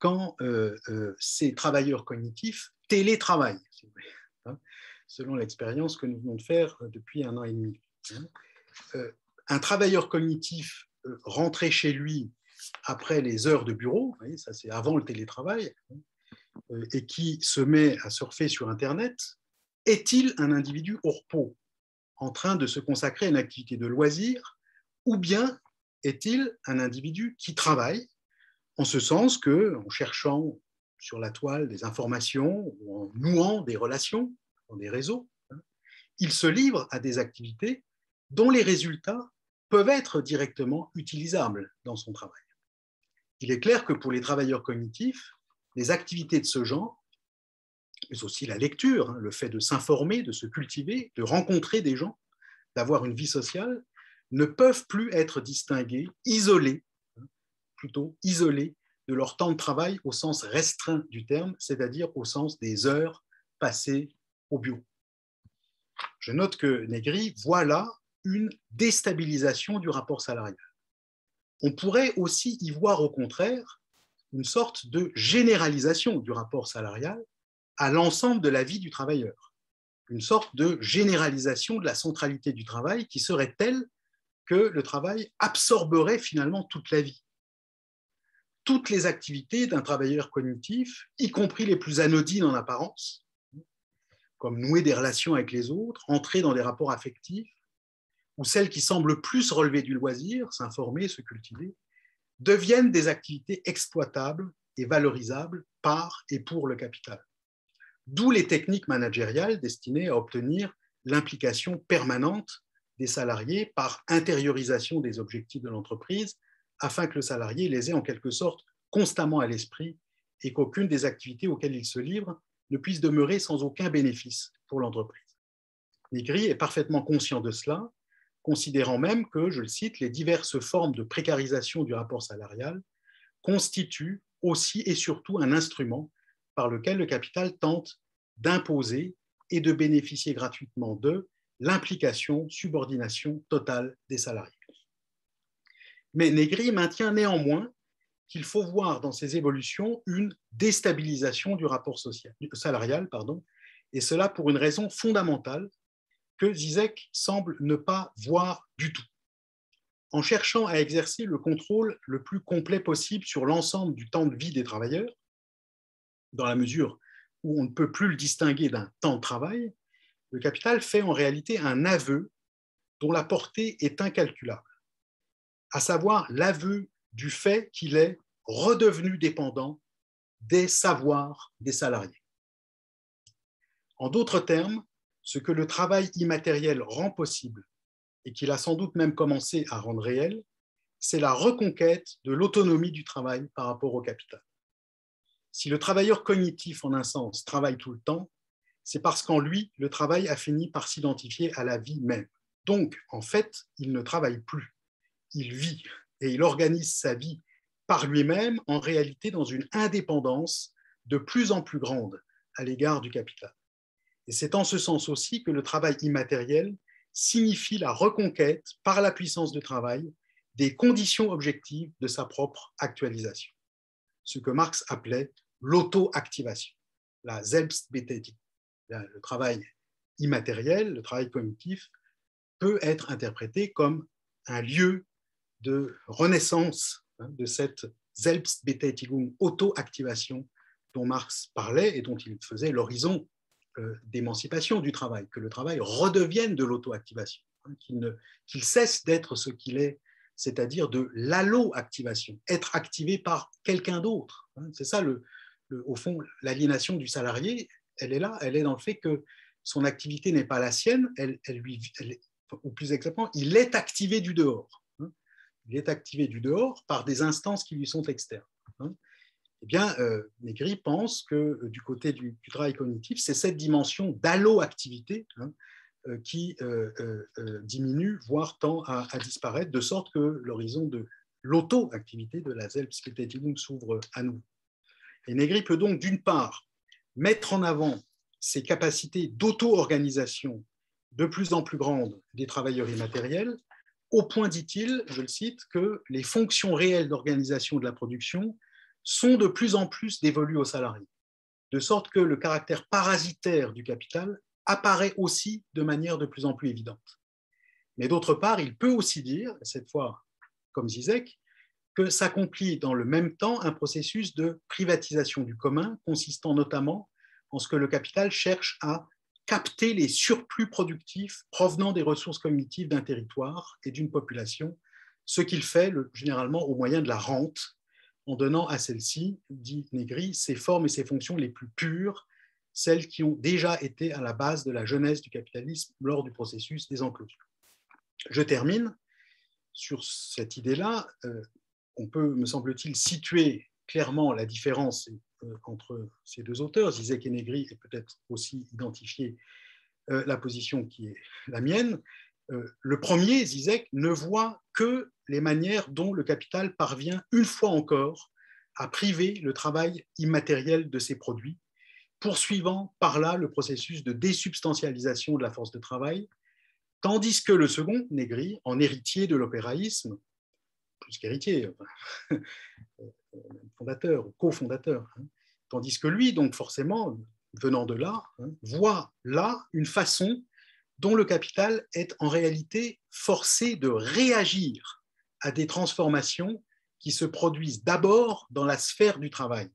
quand euh, euh, ces travailleurs cognitifs télétravaillent, hein, selon l'expérience que nous venons de faire euh, depuis un an et demi. Hein. un travailleur cognitif rentré chez lui après les heures de bureau, ça c'est avant le télétravail, hein, et qui se met à surfer sur Internet, est-il un individu au repos, en train de se consacrer à une activité de loisir, ou bien est-il un individu qui travaille en ce sens que, en cherchant sur la toile des informations ou en nouant des relations dans des réseaux, hein, il se livre à des activités dont les résultats peuvent être directement utilisables dans son travail. Il est clair que pour les travailleurs cognitifs, les activités de ce genre, mais aussi la lecture, hein, le fait de s'informer, de se cultiver, de rencontrer des gens, d'avoir une vie sociale, ne peuvent plus être distinguées, isolées plutôt isolés de leur temps de travail au sens restreint du terme, c'est-à-dire au sens des heures passées au bureau. Je note que Negri voit là une déstabilisation du rapport salarial. On pourrait aussi y voir au contraire une sorte de généralisation du rapport salarial à l'ensemble de la vie du travailleur, une sorte de généralisation de la centralité du travail qui serait telle que le travail absorberait finalement toute la vie. Toutes les activités d'un travailleur cognitif, y compris les plus anodines en apparence, comme nouer des relations avec les autres, entrer dans des rapports affectifs, ou celles qui semblent plus relever du loisir, s'informer, se cultiver, deviennent des activités exploitables et valorisables par et pour le capital. D'où les techniques managériales destinées à obtenir l'implication permanente des salariés par intériorisation des objectifs de l'entreprise, afin que le salarié les ait en quelque sorte constamment à l'esprit et qu'aucune des activités auxquelles il se livre ne puisse demeurer sans aucun bénéfice pour l'entreprise. Negri est parfaitement conscient de cela, considérant même que, je le cite, les diverses formes de précarisation du rapport salarial constituent aussi et surtout un instrument par lequel le capital tente d'imposer et de bénéficier gratuitement de l'implication, subordination totale des salariés. Mais Negri maintient néanmoins qu'il faut voir dans ces évolutions une déstabilisation du rapport salarial, et cela pour une raison fondamentale que Zizek semble ne pas voir du tout. En cherchant à exercer le contrôle le plus complet possible sur l'ensemble du temps de vie des travailleurs, dans la mesure où on ne peut plus le distinguer d'un temps de travail, le capital fait en réalité un aveu dont la portée est incalculable, à savoir l'aveu du fait qu'il est redevenu dépendant des savoirs des salariés. En d'autres termes, ce que le travail immatériel rend possible et qu'il a sans doute même commencé à rendre réel, c'est la reconquête de l'autonomie du travail par rapport au capital. Si le travailleur cognitif, en un sens, travaille tout le temps, c'est parce qu'en lui, le travail a fini par s'identifier à la vie même. Donc, en fait, il ne travaille plus, il vit et il organise sa vie par lui-même, en réalité dans une indépendance de plus en plus grande à l'égard du capital. Et c'est en ce sens aussi que le travail immatériel signifie la reconquête par la puissance de travail des conditions objectives de sa propre actualisation, ce que Marx appelait l'auto-activation, la Selbstbetätigung. Le travail immatériel, le travail cognitif, peut être interprété comme un lieu de renaissance hein, de cette Selbstbetätigung, auto-activation dont Marx parlait et dont il faisait l'horizon euh, d'émancipation du travail, que le travail redevienne de l'auto-activation, hein, qu'il cesse d'être ce qu'il est, c'est-à-dire de l'allo-activation, être activé par quelqu'un d'autre. Hein. C'est ça, le, au fond, l'aliénation du salarié, elle est là, elle est dans le fait que son activité n'est pas la sienne, elle, lui, ou plus exactement, il est activé du dehors il est activé du dehors par des instances qui lui sont externes. Hein. Eh bien, euh, Negri pense que euh, du côté du, travail cognitif, c'est cette dimension d'allo-activité hein, euh, qui diminue, voire tend à, disparaître, de sorte que l'horizon de l'auto-activité de la Selbstbetätigung s'ouvre à nous. Et Negri peut donc, d'une part, mettre en avant ses capacités d'auto-organisation de plus en plus grandes des travailleurs immatériels, au point, dit-il, je le cite, que les fonctions réelles d'organisation de la production sont de plus en plus dévolues aux salariés, de sorte que le caractère parasitaire du capital apparaît aussi de manière de plus en plus évidente. Mais d'autre part, il peut aussi dire, cette fois comme Zizek, que s'accomplit dans le même temps un processus de privatisation du commun, consistant notamment en ce que le capital cherche à capter les surplus productifs provenant des ressources cognitives d'un territoire et d'une population, ce qu'il fait généralement au moyen de la rente, en donnant à celle-ci, dit Negri, ses formes et ses fonctions les plus pures, celles qui ont déjà été à la base de la jeunesse du capitalisme lors du processus des enclosures. Je termine sur cette idée-là. Euh, on peut, me semble-t-il, situer clairement la différence euh, entre ces deux auteurs, Zizek et Negri, et peut-être aussi identifier euh, la position qui est la mienne. Euh, le premier, Zizek, ne voit que les manières dont le capital parvient une fois encore à priver le travail immatériel de ses produits, poursuivant par là le processus de désubstantialisation de la force de travail, tandis que le second, Négri, en héritier de l'opéraïsme, plus qu'héritier, fondateur, cofondateur, hein, tandis que lui, donc forcément, venant de là, hein, voit là une façon dont le capital est en réalité forcé de réagir à des transformations qui se produisent d'abord dans la sphère du travail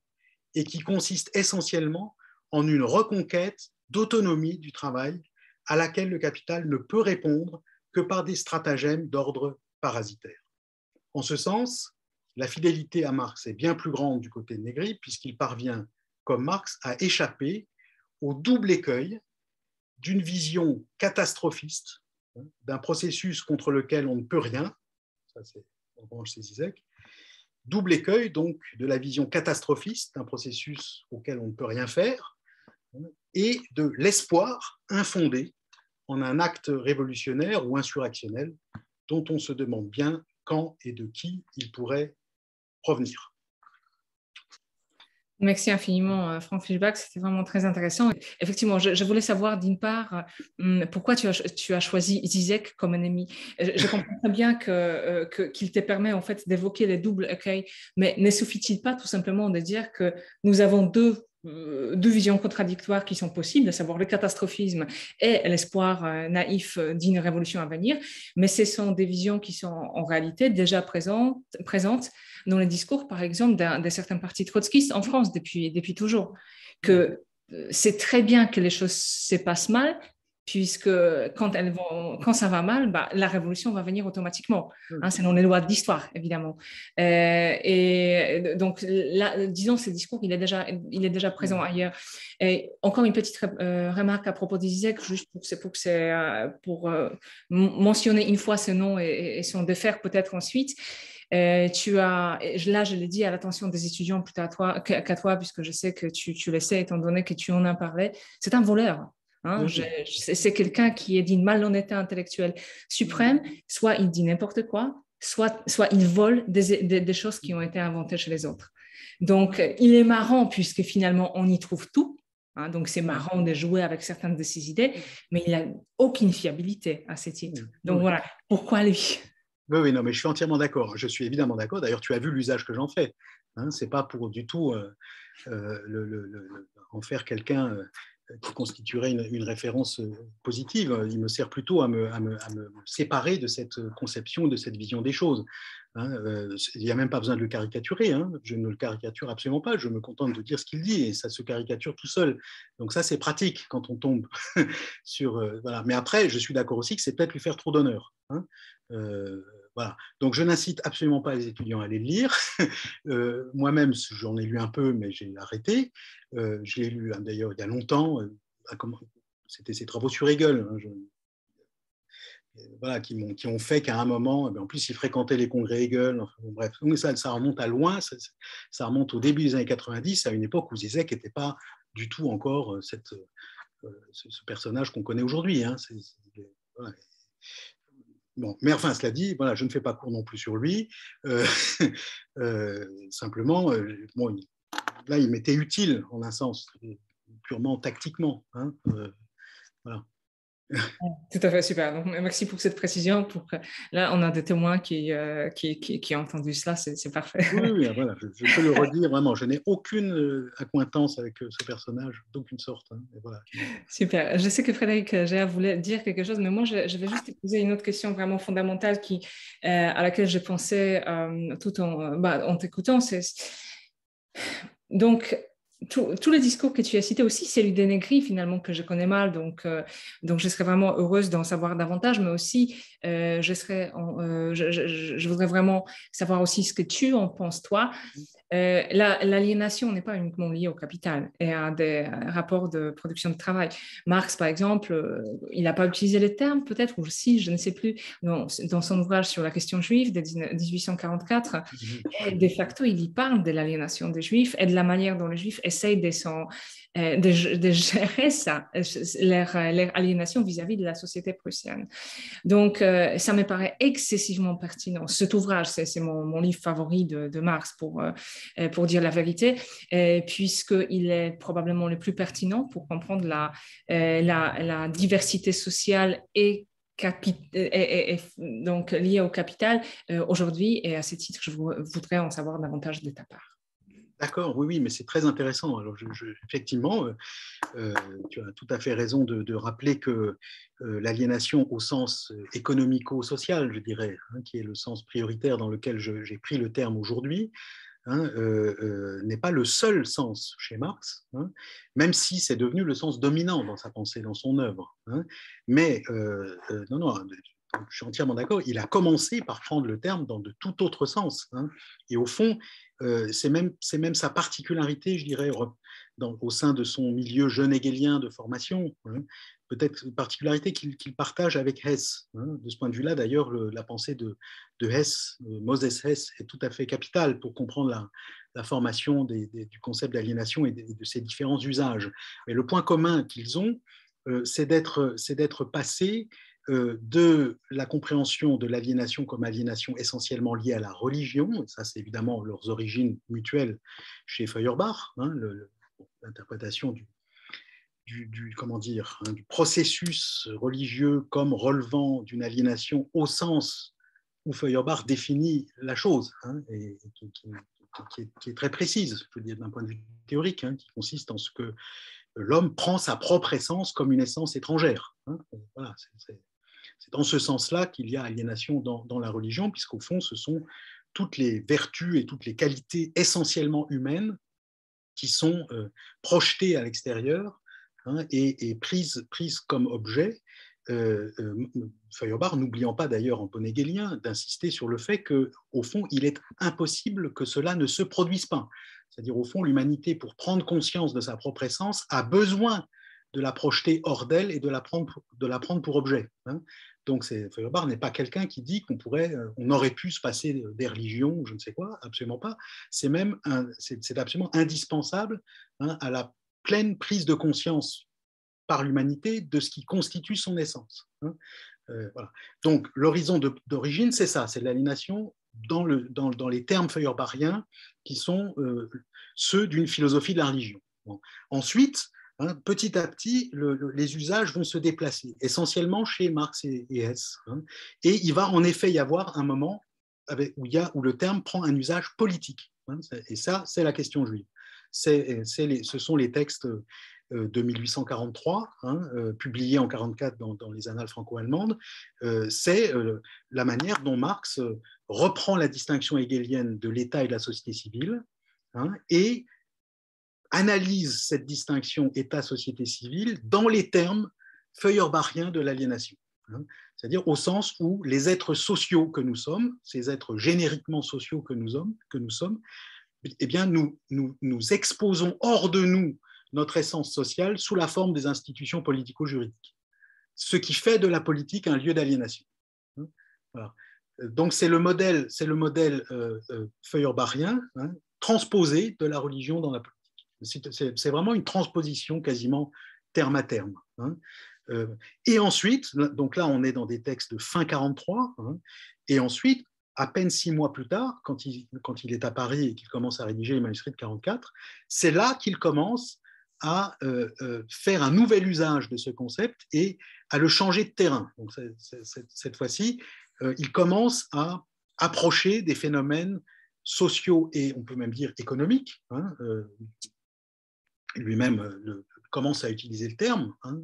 et qui consistent essentiellement en une reconquête d'autonomie du travail à laquelle le capital ne peut répondre que par des stratagèmes d'ordre parasitaire. En ce sens, la fidélité à Marx est bien plus grande du côté de Négri, puisqu'il parvient, comme Marx, à échapper au double écueil d'une vision catastrophiste, hein, d'un processus contre lequel on ne peut rien, ça c'est en revanche c'est Zizek, double écueil donc de la vision catastrophiste d'un processus auquel on ne peut rien faire, hein, et de l'espoir infondé en un acte révolutionnaire ou insurrectionnel dont on se demande bien quand et de qui il pourrait provenir. Merci infiniment, euh, Franck Fischbach. C'était vraiment très intéressant. Effectivement, je, voulais savoir d'une part hum, pourquoi tu as, choisi Zizek comme ennemi? Je, comprends très bien euh, qu'il que, te permet en fait d'évoquer les doubles écueils, mais ne suffit-il pas tout simplement de dire que nous avons deux deux visions contradictoires qui sont possibles, à savoir le catastrophisme et l'espoir euh, naïf d'une révolution à venir, mais ce sont des visions qui sont en réalité déjà présentes, présentes dans les discours, par exemple, de certains partis trotskistes en France depuis, depuis toujours, que euh, c'est très bien que les choses se passent mal, puisque quand, elles vont, quand ça va mal, bah, la révolution va venir automatiquement. Mm. Hein, c'est dans les lois de l'histoire, évidemment. Euh, et donc, là, disons, ce discours, il est déjà, il est déjà présent mm. ailleurs. Et encore une petite euh, remarque à propos d'Isaac, juste pour, pour, euh, pour mentionner une fois ce nom et, et son défaire peut-être ensuite. tu as, là, je l'ai dit à l'attention des étudiants plutôt à toi, qu'à toi, puisque je sais que tu, tu le sais, étant donné que tu en as parlé. C'est un voleur. Hein, c'est quelqu'un qui est d'une malhonnêteté intellectuelle suprême. Soit il dit n'importe quoi, soit, soit il vole des, des, choses qui ont été inventées chez les autres. Donc, il est marrant puisque finalement, on y trouve tout. Hein, donc, c'est marrant de jouer avec certaines de ses idées, mais il n'a aucune fiabilité à ces titres. Donc, voilà, pourquoi lui? Oui, oui, non, mais je suis entièrement d'accord. Je suis évidemment d'accord. D'ailleurs, tu as vu l'usage que j'en fais. Hein, c'est pas pour du tout euh, euh, le, en faire quelqu'un euh, qui constituerait une, référence euh, positive. Il me sert plutôt à me, séparer de cette conception, de cette vision des choses. Hein. Euh, il n'y a même pas besoin de le caricaturer. Hein. Je ne le caricature absolument pas. Je me contente de dire ce qu'il dit et ça se caricature tout seul. Donc ça, c'est pratique quand on tombe sur... Euh. Mais après, je suis d'accord aussi que c'est peut-être lui faire trop d'honneur. Hein. Voilà. Donc, je n'incite absolument pas les étudiants à aller le lire. Euh, moi-même, j'en ai lu un peu, mais j'ai arrêté. Euh, je l'ai lu hein, d'ailleurs il y a longtemps. Euh, c'était ses travaux sur Hegel. Hein, voilà, qui, ont, fait qu'à un moment, eh en plus, il fréquentait les congrès Hegel. bref, ça, remonte à loin. Ça, remonte au début des années 90, à une époque où Zizek n'était pas du tout encore ce, personnage qu'on connaît aujourd'hui. Hein, Bon, mais enfin, cela dit, voilà, je ne fais pas court non plus sur lui. Euh, euh, simplement, euh, là, il m'était utile en un sens, purement tactiquement. Hein, voilà. Tout à fait, super. Donc, merci pour cette précision. Pour... Là, on a des témoins qui, euh, qui, qui, ont entendu cela, c'est parfait. Oui, voilà, je, peux le redire vraiment. Je n'ai aucune euh, accointance avec euh, ce personnage, d'aucune sorte. Hein, voilà. Super. Je sais que Frédéric Géa voulait dire quelque chose, mais moi, je, vais juste te poser une autre question vraiment fondamentale qui, à laquelle j'ai pensé tout en, bah, en t'écoutant. Donc, tous les discours que tu as cités aussi, c'est lui Négri finalement que je connais mal, donc, euh, donc je serais vraiment heureuse d'en savoir davantage, mais aussi euh, je, serais euh, je, voudrais vraiment savoir aussi ce que tu en penses toi. L'aliénation n'est pas uniquement liée au capital et à des rapports de production de travail. Marx, par exemple, il n'a pas utilisé les termes, peut-être, ou si, je ne sais plus, dans, dans, son ouvrage sur la question juive de 1844, et de facto, il y parle de l'aliénation des juifs et de la manière dont les juifs essaye de, son, euh, de, gérer ça, euh, leur, leur aliénation vis-à-vis de la société prussienne. Donc, euh, ça me paraît excessivement pertinent. Cet ouvrage, c'est mon, livre favori de, de Marx, pour, pour dire la vérité, puisqu'il est probablement le plus pertinent pour comprendre la, la, diversité sociale et est, donc lié au capital aujourd'hui et à ce titre, je voudrais en savoir davantage de ta part. D'accord, oui, oui, mais c'est très intéressant. Alors, effectivement, tu as tout à fait raison de, rappeler que l'aliénation au sens économico-social, je dirais, hein, qui est le sens prioritaire dans lequel j'ai pris le terme aujourd'hui, Hein, euh, euh, n'est pas le seul sens chez Marx, hein, même si c'est devenu le sens dominant dans sa pensée, dans son œuvre. Mais euh, non, non, je suis entièrement d'accord, il a commencé par prendre le terme dans de tout autre sens. et au fond, c'est même, même, sa particularité, je dirais, au sein de son milieu jeune hegelien de formation, peut-être une particularité qu'il partage avec Hess. Hein. De ce point de vue-là, d'ailleurs, la pensée de, Hess, Moses Hess, est tout à fait capitale pour comprendre la, formation du concept d'aliénation et, de ses différents usages. Mais le point commun qu'ils ont, euh, c'est d'être passé euh, de la compréhension de l'aliénation comme aliénation essentiellement liée à la religion, ça c'est évidemment leurs origines mutuelles chez Feuerbach, hein, l'interprétation du, comment dire, hein, du processus religieux comme relevant d'une aliénation au sens où Feuerbach définit la chose, hein, et, qui, est, très précise, je veux dire, d'un point de vue théorique, qui consiste en ce que l'homme prend sa propre essence comme une essence étrangère. c'est dans ce sens-là qu'il y a aliénation dans, la religion, puisqu'au fond, ce sont toutes les vertus et toutes les qualités essentiellement humaines qui sont euh, projetées à l'extérieur Hein, et, prise, prise, comme objet, euh, euh, Feuerbach, n'oubliant pas d'ailleurs en bon d'insister sur le fait qu'au fond, il est impossible que cela ne se produise pas. C'est-à-dire, au fond, l'humanité, pour prendre conscience de sa propre essence, a besoin de la projeter hors d'elle et de la prendre, de la prendre pour objet. Hein. Donc, Feuerbach n'est pas quelqu'un qui dit qu'on pourrait, euh, on aurait pu se passer des religions, je ne sais quoi, absolument pas. C'est même, c'est absolument indispensable hein, à la pleine prise de conscience par l'humanité de ce qui constitue son essence. Hein. Euh, Donc l'horizon d'origine, c'est ça, c'est l'aliénation dans, le, dans, dans, les termes feuillerbariens qui sont euh, ceux d'une philosophie de la religion. Ensuite, hein, petit à petit, les usages vont se déplacer, essentiellement chez Marx et, Hess. Hein. et il va en effet y avoir un moment où, le terme prend un usage politique. et ça, c'est la question juive ce sont les textes euh, de 1843, hein, euh, publiés en 1944 dans, les annales franco-allemandes, euh, c'est la manière dont Marx reprend la distinction hegelienne de l'État et de la société civile hein, et analyse cette distinction État-société civile dans les termes feuillerbariens de l'aliénation. Hein. c'est-à-dire au sens où les êtres sociaux que nous sommes, ces êtres génériquement sociaux que nous sommes, nous eh bien, nous, nous, exposons hors de nous notre essence sociale sous la forme des institutions politico-juridiques, ce qui fait de la politique un lieu d'aliénation. Hein, Donc c'est le modèle, c'est le modèle euh, euh, hein, transposé de la religion dans la. C'est vraiment une transposition quasiment terme à terme. Hein. Euh, et ensuite, donc là on est dans des textes de fin 43, et ensuite à peine six mois plus tard, quand il, quand il est à Paris et qu'il commence à rédiger les manuscrits de 44, c'est là qu'il commence à euh, euh, faire un nouvel usage de ce concept et à le changer de terrain. Donc, cette fois-ci, il commence à approcher des phénomènes sociaux et on peut même dire économiques. Hein, lui-même commence à utiliser le terme, hein,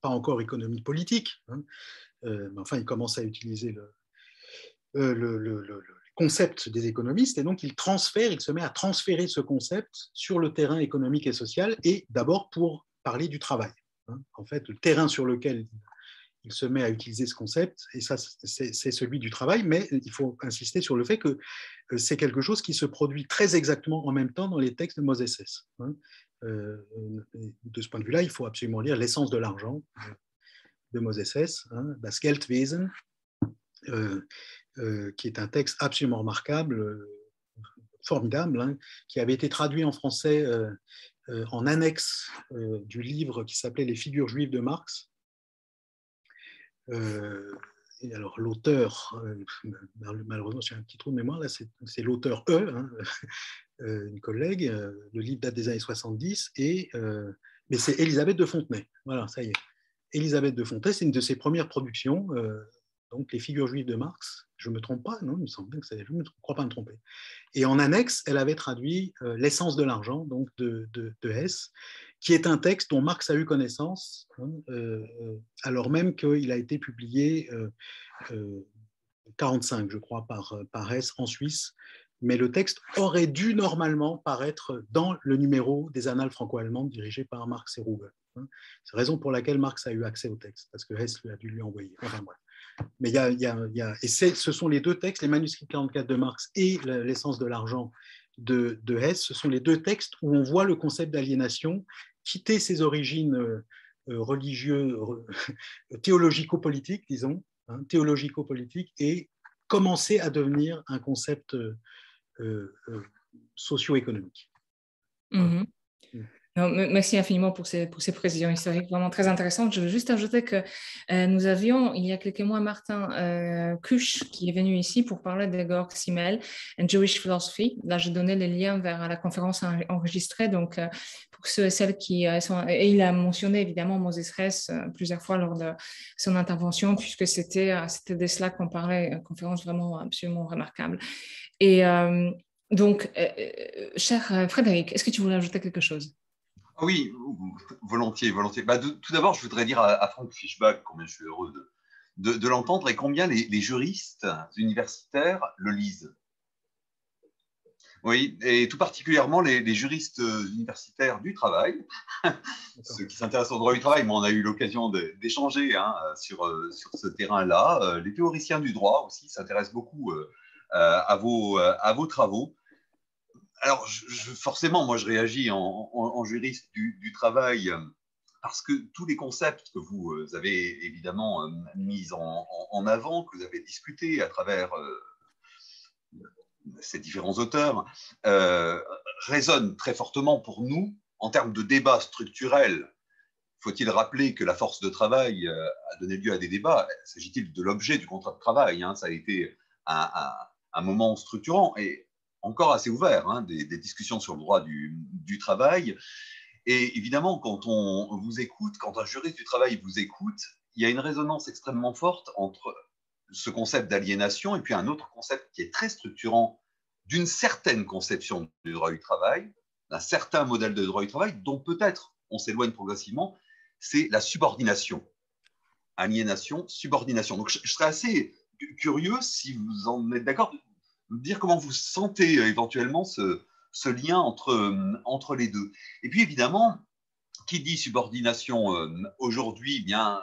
pas encore économie politique, hein, mais enfin il commence à utiliser le, euh, le, concept des économistes, et donc il transfère, il se met à transférer ce concept sur le terrain économique et social, et d'abord pour parler du travail. Hein. En fait, le terrain sur lequel il se met à utiliser ce concept, et ça c'est celui du travail, mais il faut insister sur le fait que euh, c'est quelque chose qui se produit très exactement en même temps dans les textes de Moses hein. euh, de ce point de vue-là, il faut absolument lire L'essence de l'argent de Moses hein, Das Geldwesen, euh, qui est un texte absolument remarquable, euh, formidable, hein, qui avait été traduit en français euh, en annexe du livre qui s'appelait Les figures juives de Marx. Et alors l'auteur, malheureusement j'ai un petit trou de mémoire, là c'est l'auteur E, hein, une collègue, le livre date des années 70, et, mais c'est Elisabeth de Fontenay, voilà, ça y est. Elisabeth de Fontaine, c'est une de ses premières productions, donc Les figures juives de Marx. Je ne me trompe pas, non, il me semble que c'est, je ne crois pas me tromper. Et en annexe, elle avait traduit L'essence de l'argent, donc de, de, de, qui est un texte dont Marx a eu connaissance, hein, alors même qu'il a été publié 45, je crois, par, par en Suisse, mais le texte aurait dû normalement paraître dans le numéro des Annales franco-allemandes dirigé par Marx et Ruge. Hein. C'est la raison pour laquelle Marx a eu accès au texte, parce que Hess lui a dû lui envoyer. Enfin, Mais il y a, y a, et ce sont les deux textes, les manuscrits 44 de Marx et l'essence de l'argent de, de, Hess, ce sont les deux textes où on voit le concept d'aliénation quitter ses origines euh, religieuses, théologico-politiques, disons, hein, théologico-politiques, et commencer à devenir un concept euh, euh, socio-économique. Mm-hmm. Merci infiniment pour ces, pour ces précisions historiques vraiment très intéressantes. Je veux juste ajouter que euh, nous avions il y a quelques mois Martin euh, Kusch qui est venu ici pour parler de Georg Simmel Jewish Philosophy. Là, je donnais les liens vers la conférence enregistrée. Donc, euh, pour ceux et celles qui sont. Et il a mentionné évidemment Moses Hess plusieurs fois lors de son intervention, puisque c'était de cela qu'on parlait, une conférence vraiment absolument remarquable. Et. donc, cher Frédéric, est-ce que tu voulais ajouter quelque chose? Oui, volontiers, volontiers. Bah, tout d'abord, je voudrais dire à, Franck Fischbach combien je suis heureux de, l'entendre et combien les, juristes universitaires le lisent. Oui, et tout particulièrement les, juristes universitaires du travail, ceux qui s'intéressent au droit du travail, mais on a eu l'occasion d'échanger hein, sur, ce terrain-là. Les théoriciens du droit aussi s'intéressent beaucoup euh, à, à vos travaux alors, forcément, moi, je réagis en, juriste du, travail euh, parce que tous les concepts que vous euh, avez évidemment euh, mis en, avant, que vous avez discutés à travers ces différents auteurs, résonnent très fortement pour nous en termes de débat structurel. Faut-il rappeler que la force de travail a donné lieu à des débats? S'agit-il de l'objet du contrat de travail hein? Ça a été un, un moment structurant. Et encore assez ouvert, hein, des, discussions sur le droit du, travail. Et évidemment, quand on vous écoute, quand un juriste du travail vous écoute, il y a une résonance extrêmement forte entre ce concept d'aliénation et puis un autre concept qui est très structurant d'une certaine conception du droit du travail, d'un certain modèle de droit du travail dont peut-être on s'éloigne progressivement, c'est la subordination. Aliénation, subordination. Donc je, je serais assez curieux, si vous en êtes d'accord, dire comment vous sentez euh, éventuellement ce, lien entre, euh, entre les deux. Et puis évidemment, qui dit subordination euh, aujourd'hui, eh bien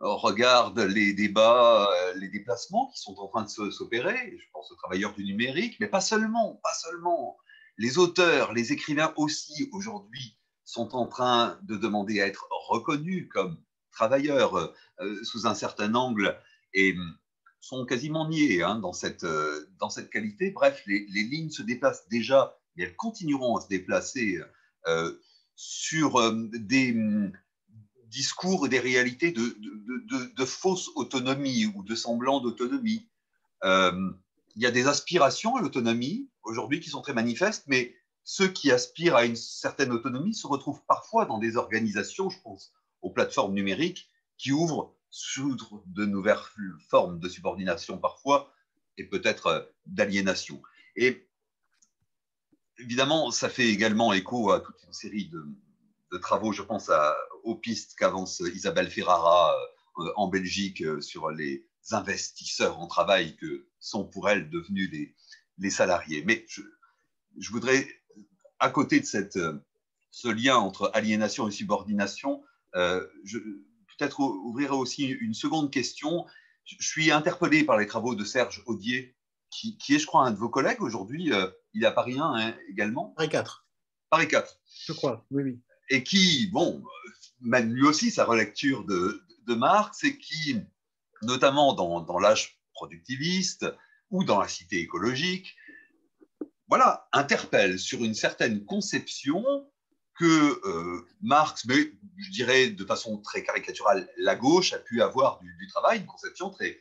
regarde les débats, les déplacements qui sont en train de s'opérer. Je pense aux travailleurs du numérique, mais pas seulement, pas seulement. Les auteurs, les écrivains aussi aujourd'hui sont en train de demander à être reconnus comme travailleurs sous un certain angle. Et sont quasiment niés hein, dans, cette, euh, dans cette qualité. Bref, les, lignes se déplacent déjà, mais elles continueront à se déplacer euh, sur euh, des mm, discours et des réalités de, de, fausse autonomie ou de semblant d'autonomie. Il y a des aspirations à l'autonomie aujourd'hui qui sont très manifestes, mais ceux qui aspirent à une certaine autonomie se retrouvent parfois dans des organisations, je pense aux plateformes numériques, qui ouvrent sous de nouvelles formes de subordination parfois et peut-être euh, d'aliénation. Et évidemment, ça fait également écho à toute une série de, travaux, je pense aux pistes qu'avance Isabelle Ferrara euh, en Belgique euh, sur les investisseurs en travail que sont pour elle devenus les, salariés. Mais je, je, voudrais, à côté de cette, ce lien entre aliénation et subordination, je, peut-être ouvrir aussi une seconde question. Je suis interpellé par les travaux de Serge Audier, qui, est, je crois, un de vos collègues aujourd'hui. Euh, il est à Paris 1 hein, également. Paris 4. Paris 4. Je crois, oui, oui. Et qui, bon, mène lui aussi sa relecture de, de Marx et qui, notamment dans, dans l'âge productiviste ou dans la cité écologique, voilà, interpelle sur une certaine conception que euh, Marx, mais je dirais de façon très caricaturale, la gauche a pu avoir du, travail, une conception très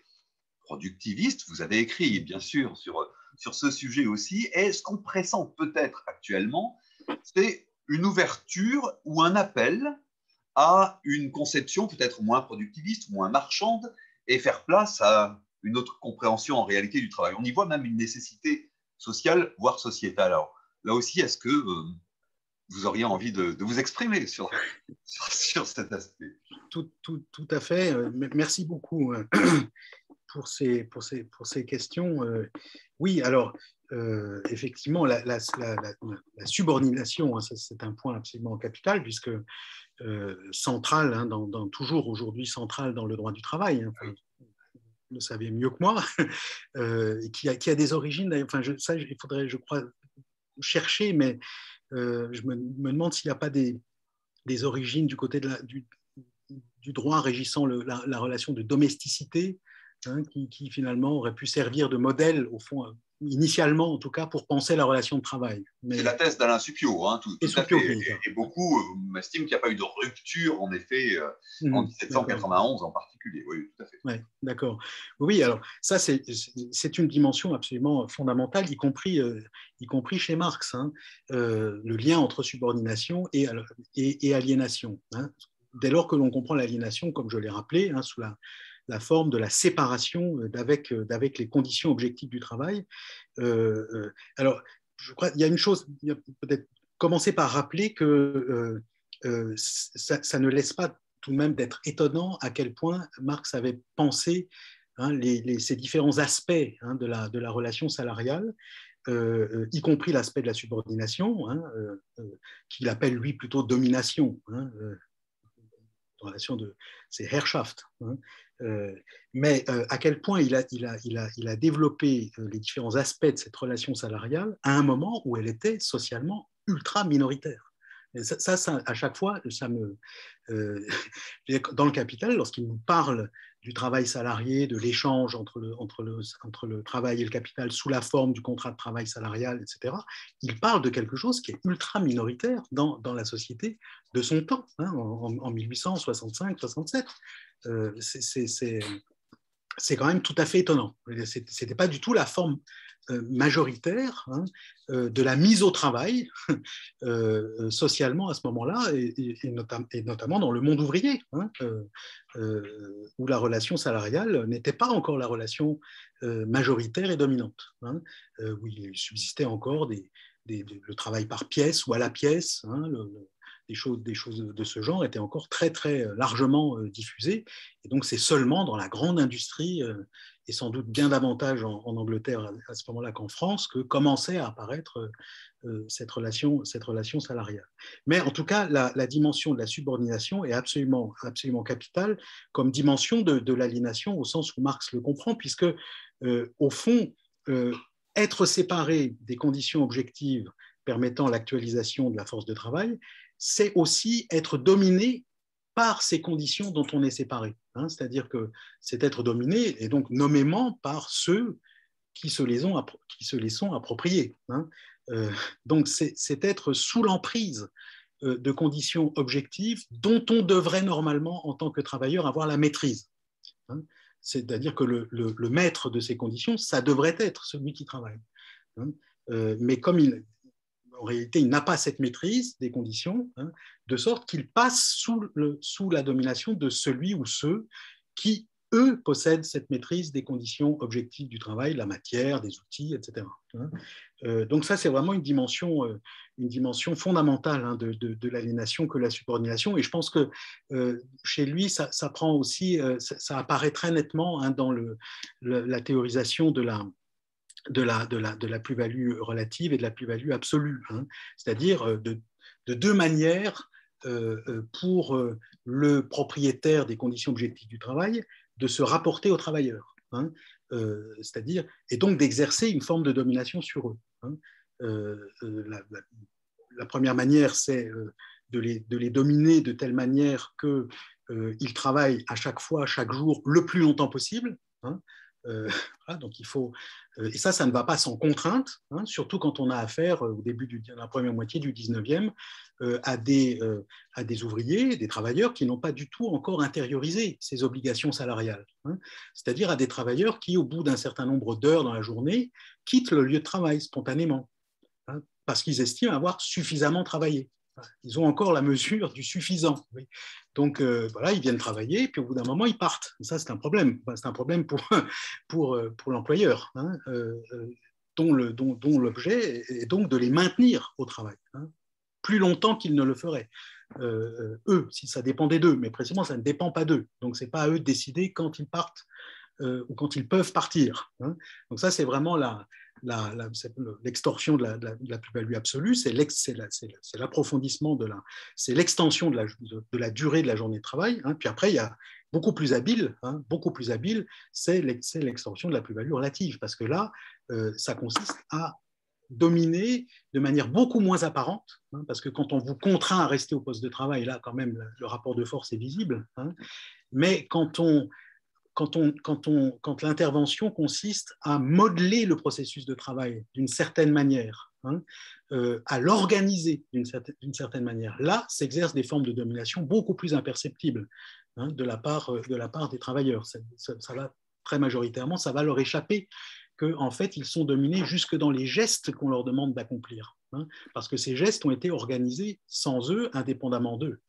productiviste. Vous avez écrit, bien sûr, sur, sur ce sujet aussi. Et ce qu'on pressent peut-être actuellement, c'est une ouverture ou un appel à une conception peut-être moins productiviste, moins marchande, et faire place à une autre compréhension en réalité du travail. On y voit même une nécessité sociale, voire sociétale. Alors là aussi, est-ce que euh, vous auriez envie de, vous exprimer sur, sur, cet aspect tout, tout, tout, à fait. Euh, merci beaucoup euh, pour ces, pour ces, pour ces questions. Oui, alors, effectivement, la, la, la, subordination, hein, c'est un point absolument capital, puisque central, hein, dans, toujours aujourd'hui central dans le droit du travail. Hein, le savez mieux que moi, euh, qui, a, qui, a, des origines, enfin, ça, il faudrait, je crois, chercher, mais euh, je me, demande s'il n'y a pas des, origines du côté du, droit régissant la, relation de domesticité, hein, qui, qui, finalement aurait pu servir de modèle, au fond, initialement en tout cas, pour penser la relation de travail. C'est la thèse d'Alain Supio, hein, tout, à fait. Et, beaucoup euh, estiment qu'il n'y a pas eu de rupture, en effet, euh, en 1791 mmh, en particulier. Oui, tout à fait. Ouais, D'accord. Oui, alors ça, c'est une dimension absolument fondamentale, y compris, euh, y compris chez Marx, hein, le lien entre subordination et, et, aliénation. Hein. Dès lors que l'on comprend l'aliénation, comme je l'ai rappelé, sous la la forme de la séparation euh, euh, d'avec les conditions objectives du travail. Euh, alors, je crois qu'il y a une chose, peut-être commencer par rappeler que ça, ne laisse pas tout de même d'être étonnant à quel point Marx avait pensé hein, ces différents aspects hein, de, la, de, la, relation salariale, y compris l'aspect de la subordination, hein, qu'il appelle lui plutôt domination. Relation de c'est Herrschaft. Euh, mais euh, à quel point il a développé euh, les différents aspects de cette relation salariale à un moment où elle était socialement ultra minoritaire. Ça, à chaque fois, ça me, dans le Capital, lorsqu'il nous parle du travail salarié, de l'échange entre le, travail et le capital sous la forme du contrat de travail salarial, etc., il parle de quelque chose qui est ultra minoritaire dans, la société de son temps, hein, en, en 1865-67. Euh, c'est quand même tout à fait étonnant. Ce n'était pas du tout la forme euh, majoritaire hein, euh, de la mise au travail socialement à ce moment-là, et, notamment dans le monde ouvrier, hein, où la relation salariale n'était pas encore la relation majoritaire et dominante, hein, où il subsistait encore des, le travail par pièce ou à la pièce, des choses, des choses de ce genre étaient encore très, très euh, largement euh, diffusées. Et donc, c'est seulement dans la grande industrie, euh, et sans doute bien davantage en, Angleterre à, ce moment-là qu'en France, que commençait à apparaître cette, relation, cette relation salariale. Mais en tout cas, la, dimension de la subordination est absolument, absolument capitale comme dimension de, de l'aliénation au sens où Marx le comprend, puisque, au fond, être séparé des conditions objectives permettant l'actualisation de la force de travail, c'est aussi être dominé par ces conditions dont on est séparé. Hein. C'est-à-dire que c'est être dominé, et donc nommément par ceux qui se les, ont, qui se les sont appropriés. Hein. Euh, donc c'est être sous l'emprise euh, de conditions objectives dont on devrait normalement, en tant que travailleur, avoir la maîtrise. Hein. C'est-à-dire que le, maître de ces conditions, ça devrait être celui qui travaille. Euh, mais comme il, en réalité, il n'a pas cette maîtrise des conditions, hein, de sorte qu'il passe sous, la domination de celui ou ceux qui, eux, possèdent cette maîtrise des conditions objectives du travail, la matière, des outils, etc. Hein. Euh, donc ça, c'est vraiment une dimension, euh, une dimension fondamentale hein, de, de, l'aliénation que la subordination. Et je pense que euh, chez lui, ça, prend aussi, ça, apparaît très nettement dans la théorisation de la, de la, de la, de la plus-value relative et de la plus-value absolue, hein. c'est-à-dire euh, de, de, deux manières euh, euh, pour le propriétaire des conditions objectives du travail de se rapporter aux travailleurs, hein. c'est-à-dire, et donc d'exercer une forme de domination sur eux. Hein. La, première manière, c'est de les, de les, dominer de telle manière qu'ils travaillent à chaque fois, chaque jour, le plus longtemps possible. Euh, donc euh, et ça, ça ne va pas sans contrainte, hein, surtout quand on a affaire euh, au début de la première moitié du 19e à, des, à des ouvriers, des travailleurs qui n'ont pas du tout encore intériorisé ces obligations salariales. Hein. C'est-à-dire à des travailleurs qui, au bout d'un certain nombre d'heures dans la journée, quittent le lieu de travail spontanément, hein, parce qu'ils estiment avoir suffisamment travaillé. Ils ont encore la mesure du suffisant. Donc voilà, ils viennent travailler, puis au bout d'un moment, ils partent. ça, c'est un problème. c'est un problème pour, pour, pour l'employeur, hein, dont l'objet est donc de les maintenir au travail, hein, plus longtemps qu'ils ne le feraient. eux, si ça dépendait d'eux, mais précisément, ça ne dépend pas d'eux. Donc, ce n'est pas à eux de décider quand ils partent euh, ou quand ils peuvent partir. Hein. Donc ça, c'est vraiment l'extorsion de la, plus-value absolue, c'est l'approfondissement de la, c'est l'extension de la, durée de la journée de travail. Hein. Puis après, il y a beaucoup plus habile, hein, beaucoup plus habile, c'est l'extension de la plus-value relative, parce que là, euh, ça consiste à dominer de manière beaucoup moins apparente, parce que quand on vous contraint à rester au poste de travail, là, quand même, le rapport de force est visible. mais quand on quand, on, quand, on, quand l'intervention consiste à modeler le processus de travail d'une certaine manière, hein, euh, à l'organiser d'une certaine, manière, là s'exercent des formes de domination beaucoup plus imperceptibles hein, de, la part, euh, de la part des travailleurs. Ça, va très majoritairement, ça va leur échapper qu'en en fait, ils sont dominés jusque dans les gestes qu'on leur demande d'accomplir. Hein, parce que ces gestes ont été organisés sans eux, indépendamment d'eux,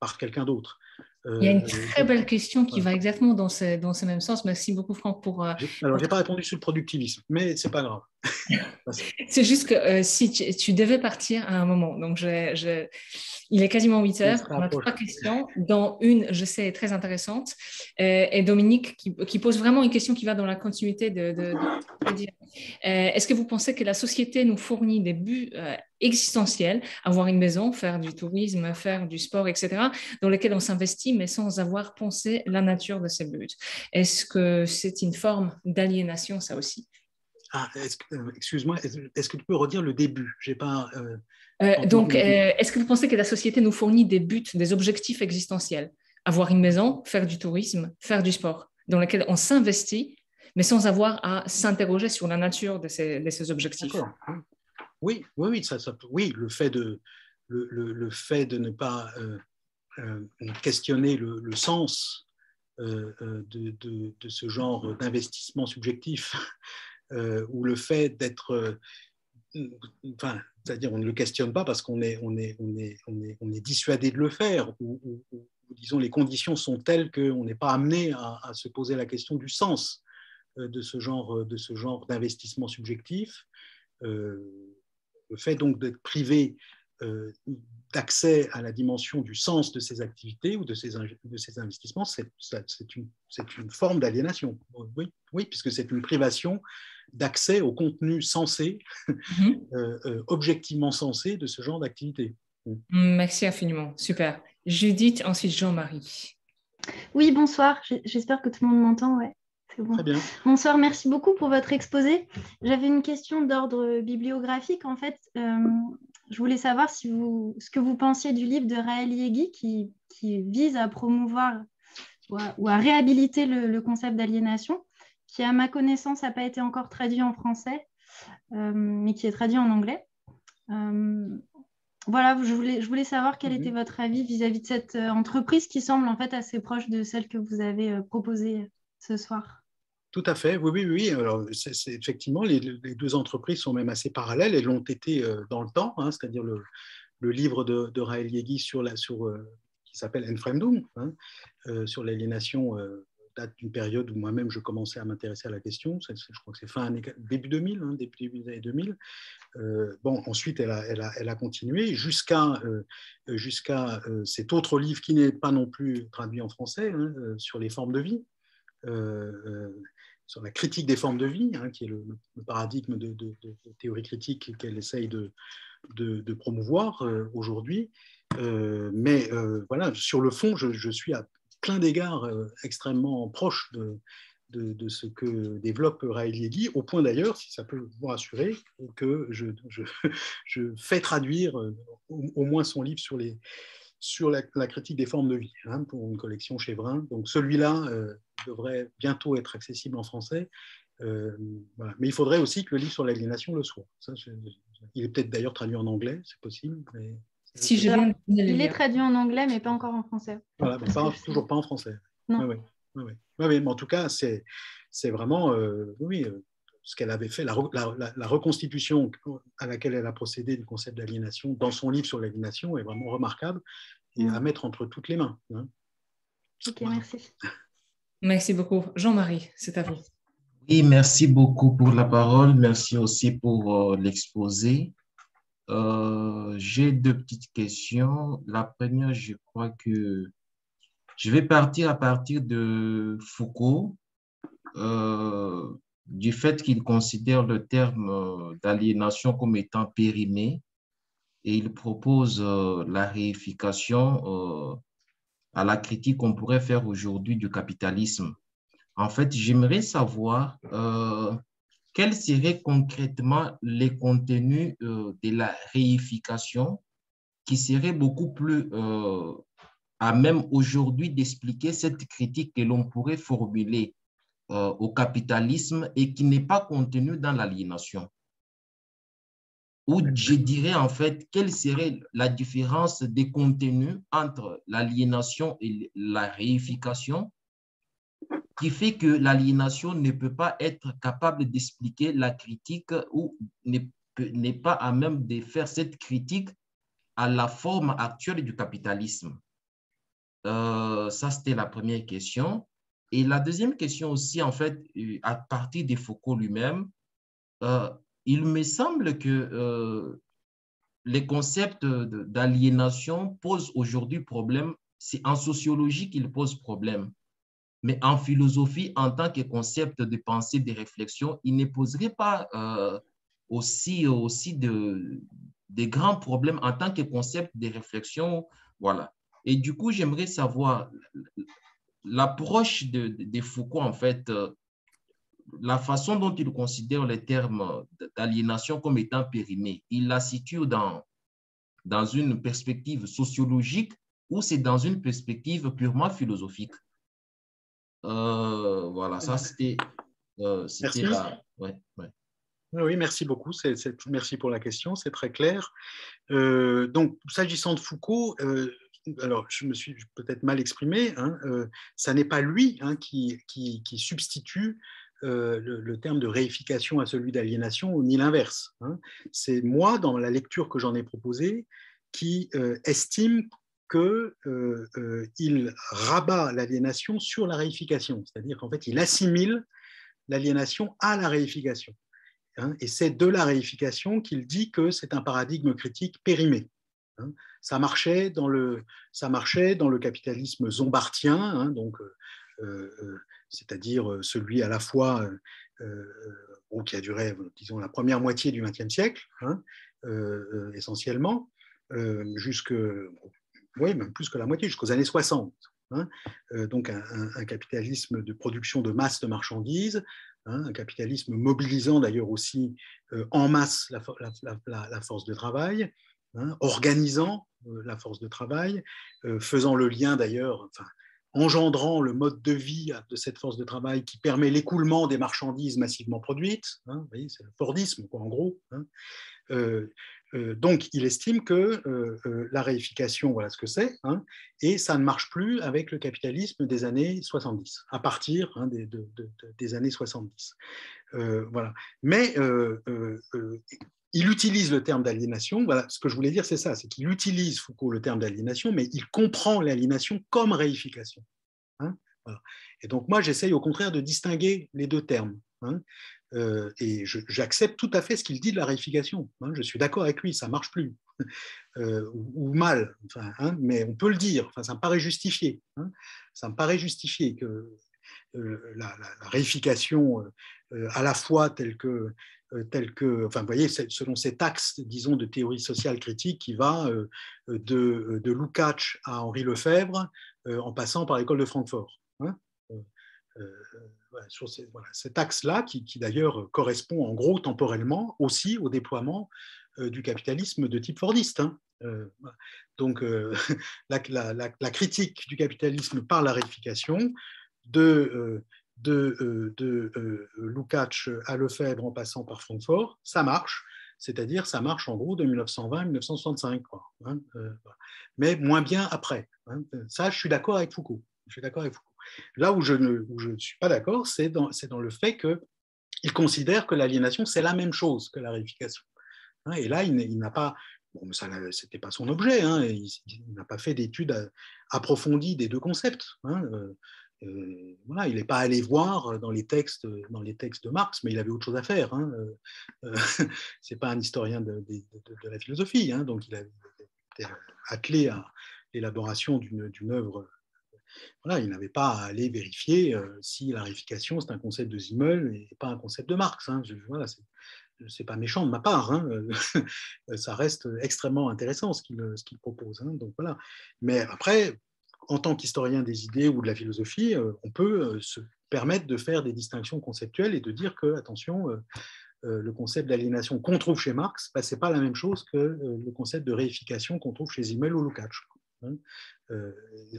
par quelqu'un d'autre. Il y a une euh, très belle question qui va exactement dans ce, dans ce même sens. Merci beaucoup, Franck, pour. Euh, alors, je n'ai pas répondu sur le productivisme, mais ce n'est pas grave. c'est juste que euh, si tu, devais partir à un moment, donc je, il est quasiment 8 heures, on a trois questions, dont une, je sais, est très intéressante, euh, et Dominique qui, qui, pose vraiment une question qui va dans la continuité de, euh, Est-ce que vous pensez que la société nous fournit des buts existentiels, avoir une maison, faire du tourisme, faire du sport, etc., dans lesquels on s'investit, mais sans avoir pensé la nature de ces buts? Est-ce que c'est une forme d'aliénation, ça aussi? Ah, euh, excuse-moi, est-ce que tu peux redire le début? J'ai pas. Euh, euh, donc, est-ce que vous pensez que la société nous fournit des buts, des objectifs existentiels? Avoir une maison, faire du tourisme, faire du sport, dans lesquels on s'investit, mais sans avoir à s'interroger sur la nature de ces, de ces objectifs. Oui, oui, oui, ça, oui, le fait de, le, le, fait de ne pas questionner le, le sens de, de, de, ce genre d'investissement subjectif euh, ou le fait d'être euh, enfin, c'est-à-dire on ne le questionne pas parce qu'on est, on est, on est, on est, on est dissuadé de le faire, ou, disons les conditions sont telles qu'on n'est pas amené à, se poser la question du sens euh, de ce genre, de ce genre d'investissement subjectif. le fait donc d'être privé d'accès à la dimension du sens de ces activités ou de ces, de ces investissements, c'est une, une, forme d'aliénation. Oui, oui, puisque c'est une privation d'accès au contenu sensé, mhm. euh, euh, objectivement sensé de ce genre d'activité. Mm. Merci infiniment, super. Judith, ensuite Jean-Marie. Oui, bonsoir, j'espère que tout le monde m'entend. Ouais. Bon. Très bien. Bonsoir, merci beaucoup pour votre exposé. J'avais une question d'ordre bibliographique. En fait, euh, je voulais savoir si vous, ce que vous pensiez du livre de Raël Yegui qui, qui vise à promouvoir ou à, réhabiliter le concept d'aliénation qui, à ma connaissance, n'a pas été encore traduit en français, euh, mais qui est traduit en anglais. Euh, voilà, je voulais, je voulais savoir quel était mhm. votre avis vis-à-vis de cette euh, entreprise qui semble en fait assez proche de celle que vous avez proposée ce soir. Tout à fait, oui, oui, oui. Alors, effectivement, les, deux entreprises sont même assez parallèles. Elles l'ont été dans le temps, hein, c'est-à-dire le, le, livre de, de Raël Yegui sur la, sur, qui s'appelle Enfremdung, hein, sur l'aliénation date d'une période où moi-même je commençais à m'intéresser à la question. Je crois que c'est fin début 2000, hein, début, des années 2000. Euh, bon, ensuite, elle a, elle a, elle a continué jusqu'à euh, jusqu'à euh, cet autre livre qui n'est pas non plus traduit en français, hein, sur les formes de vie, sur la critique des formes de vie, hein, qui est le, paradigme de, théorie critique qu'elle essaye de, promouvoir aujourd'hui. mais voilà, sur le fond, je, je suis plein d'égards euh, extrêmement proche de, ce que développe Raël Yegui, au point d'ailleurs, si ça peut vous rassurer, que je, fais traduire euh, au, moins son livre sur, la, critique des formes de vie, hein, pour une collection chez Vrin. Donc celui-là euh, devrait bientôt être accessible en français. Mais il faudrait aussi que le livre sur l'aliénation le soit. Il est peut-être d'ailleurs traduit en anglais, c'est possible. Si je il est traduit en anglais, mais pas encore en français. Voilà, toujours pas en français. Non. Oui, oui. mais en tout cas, c'est vraiment, euh, oui, euh, ce qu'elle avait fait, la, reconstitution à laquelle elle a procédé du concept d'aliénation dans son livre sur l'aliénation est vraiment remarquable et à mettre entre toutes les mains. Hein. Ok, merci. Merci beaucoup. Jean-Marie, c'est à vous. Oui, merci beaucoup pour la parole. Merci aussi pour euh, l'exposé. Euh, j'ai deux petites questions. La première, je crois que je vais partir à partir de Foucault, euh, du fait qu'il considère le terme d'aliénation comme étant périmé et il propose la réification à la critique qu'on pourrait faire aujourd'hui du capitalisme. En fait, j'aimerais savoir euh, quels seraient concrètement les contenus euh, de la réification qui seraient beaucoup plus euh, à même aujourd'hui d'expliquer cette critique que l'on pourrait formuler au capitalisme et qui n'est pas contenue dans l'aliénation? Ou je dirais en fait quelle serait la différence des contenus entre l'aliénation et la réification qui fait que l'aliénation ne peut pas être capable d'expliquer la critique ou n'est pas à même de faire cette critique à la forme actuelle du capitalisme. Euh, ça, c'était la première question. Et la deuxième question aussi, en fait, euh, à partir de Foucault lui-même, euh, il me semble que les concepts d'aliénation posent aujourd'hui problème. C'est en sociologie qu'ils posent problème. Mais en philosophie, en tant que concept de pensée, de réflexion, il ne poserait pas euh, aussi, aussi de, des grands problèmes en tant que concept de réflexion. Voilà. Et du coup, j'aimerais savoir l'approche de, de, Foucault, en fait, euh, la façon dont il considère les termes d'aliénation comme étant périmés, il la situe dans, dans une perspective sociologique ou c'est dans une perspective purement philosophique? Euh, voilà, ça c'était euh, Ouais, Oui, merci beaucoup. C'est, merci pour la question, c'est très clair. Euh, donc, s'agissant de Foucault, alors je me suis peut-être mal exprimé, hein, ça n'est pas lui hein, qui, qui, substitue le, terme de réification à celui d'aliénation, ni l'inverse. Hein. C'est moi, dans la lecture que j'en ai proposée, qui estime qu'il euh, euh, rabat l'aliénation sur la réification, c'est-à-dire qu'en fait, il assimile l'aliénation à la réification. Hein. et c'est de la réification qu'il dit que c'est un paradigme critique périmé. Hein. ça, marchait dans le, ça marchait dans le capitalisme zombartien, hein, donc, euh, c'est-à-dire celui à la fois qui a duré, disons, la première moitié du XXe siècle, essentiellement, jusque oui, même plus que la moitié, jusqu'aux années 60. Hein. Euh, donc un, capitalisme de production de masse de marchandises, hein, un capitalisme mobilisant d'ailleurs aussi euh, en masse la, force de travail, hein, organisant euh, la force de travail, faisant le lien d'ailleurs, enfin, engendrant le mode de vie de cette force de travail qui permet l'écoulement des marchandises massivement produites. vous voyez, c'est le Fordisme, en gros. Euh, donc, il estime que euh, euh, la réification, voilà ce que c'est, hein, et ça ne marche plus avec le capitalisme des années 70, à partir hein, des, années 70. voilà. Mais il utilise le terme d'aliénation. Voilà, ce que je voulais dire, c'est ça, c'est qu'il utilise Foucault le terme d'aliénation, mais il comprend l'aliénation comme réification. Hein, et donc, moi, j'essaye au contraire de distinguer les deux termes. Euh, et j'accepte tout à fait ce qu'il dit de la réification. Hein, je suis d'accord avec lui, ça marche plus. Euh, ou, mal, enfin, hein, mais on peut le dire, ça me paraît justifié. Hein. ça me paraît justifié que euh, la, réification, à la fois telle que, telle que, enfin, voyez, selon cet axe, disons, de théorie sociale critique qui va de, de Lukács à Henri Lefebvre, en passant par l'école de Francfort sur cet axe-là, qui, d'ailleurs correspond en gros temporellement aussi au déploiement euh, du capitalisme de type fordiste. Hein. Euh, donc euh, la, critique du capitalisme par la réification de, Lukács à Lefebvre en passant par Francfort, ça marche. C'est-à-dire, ça marche en gros de 1920 à 1965, hein, mais moins bien après. Hein. Ça. Je suis d'accord avec Foucault. Là où je ne, suis pas d'accord, c'est dans, le fait que il considère que l'aliénation, c'est la même chose que la réification. Hein, et là, il n'a pas, bon, ce n'était pas son objet, hein, il, n'a pas fait d'études approfondies des deux concepts. Hein, euh, euh, voilà, il n'est pas allé voir dans les, textes, de Marx, mais il avait autre chose à faire. Hein, euh, c'est pas un historien de, la philosophie, donc il a été attelé à l'élaboration d'une œuvre voilà, il n'avait pas à aller vérifier euh, si la réification, c'est un concept de Zimmel et pas un concept de Marx. Hein. voilà, c'est pas méchant de ma part, hein. ça reste extrêmement intéressant ce qu'il propose. Hein. donc voilà. Mais après, en tant qu'historien des idées ou de la philosophie, euh, on peut euh, se permettre de faire des distinctions conceptuelles et de dire que, attention, le concept d'aliénation qu'on trouve chez Marx, bah, ce n'est pas la même chose que le concept de réification qu'on trouve chez Zimmel ou Lukács. Hein, euh,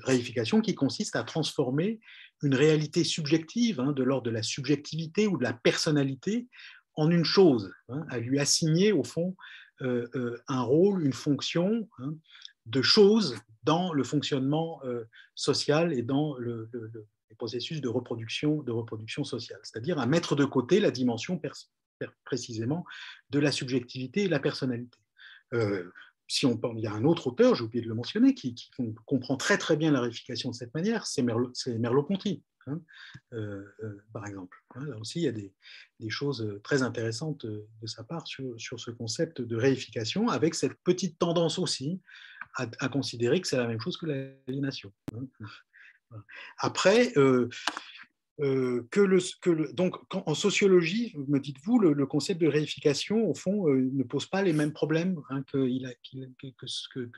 réification qui consiste à transformer une réalité subjective, hein, de l'ordre de la subjectivité ou de la personnalité, en une chose, hein, à lui assigner au fond euh, euh, un rôle, une fonction de chose dans le fonctionnement social et dans le, processus de reproduction, de reproduction sociale, c'est-à-dire à mettre de côté la dimension précisément de la subjectivité et de la personnalité il y a un autre auteur, j'ai oublié de le mentionner, qui, comprend très très bien la réification de cette manière, c'est Merleau-Ponty, hein, euh, euh, par exemple. Hein. là aussi, il y a des, choses très intéressantes de sa part sur, ce concept de réification, avec cette petite tendance aussi à, considérer que c'est la même chose que l'aliénation. Hein. Après, euh, euh, que le, donc en sociologie, me dites-vous, le, concept de réification, au fond, euh, ne pose pas les mêmes problèmes hein, que,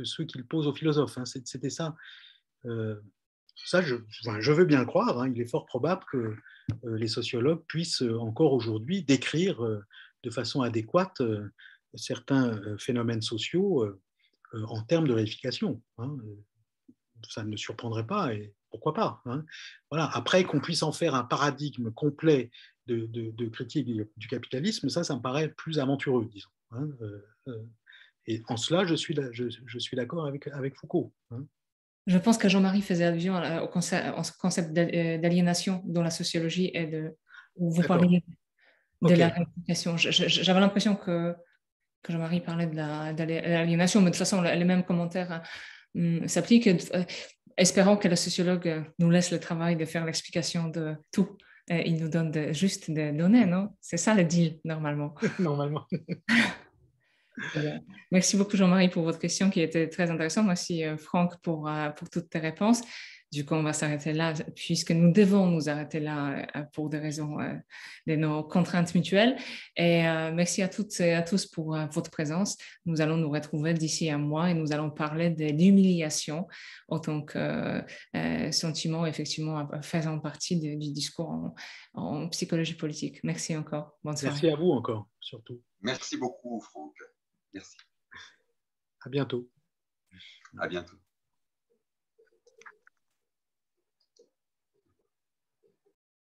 ceux qu'il pose aux philosophes. Hein. C'était ça. Euh, ça, je, veux bien le croire. Hein. il est fort probable que les sociologues puissent encore aujourd'hui décrire de façon adéquate certains phénomènes sociaux en termes de réification. ça ne me surprendrait pas. Pourquoi pas hein. voilà. Après, qu'on puisse en faire un paradigme complet de, critique du capitalisme, ça, ça me paraît plus aventureux, disons. Hein, euh, euh. et en cela, je suis, je, suis d'accord avec, avec Foucault. Hein. Je pense que Jean-Marie faisait allusion au concept, euh, d'aliénation dans la sociologie et de, où vous parliez de la réification. J'avais l'impression que, que Jean-Marie parlait de l'aliénation, mais de toute façon, les mêmes commentaires hum, s'appliquent espérons que le sociologue nous laisse le travail de faire l'explication de tout. il nous donne juste des données, non? C'est ça le deal, normalement. normalement. Merci beaucoup, Jean-Marie, pour votre question qui était très intéressante. Merci, euh, Franck, pour, euh, pour toutes tes réponses. Du coup, on va s'arrêter là, puisque nous devons nous arrêter là euh, pour des raisons euh, de nos contraintes mutuelles. Et euh, merci à toutes et à tous pour votre présence. Nous allons nous retrouver d'ici un mois et nous allons parler de l'humiliation en tant que sentiment, effectivement, faisant partie du discours en, en, psychologie politique. Merci encore. Bonne soirée. Merci à vous encore, surtout. Merci beaucoup, Franck. Merci. À bientôt. À bientôt.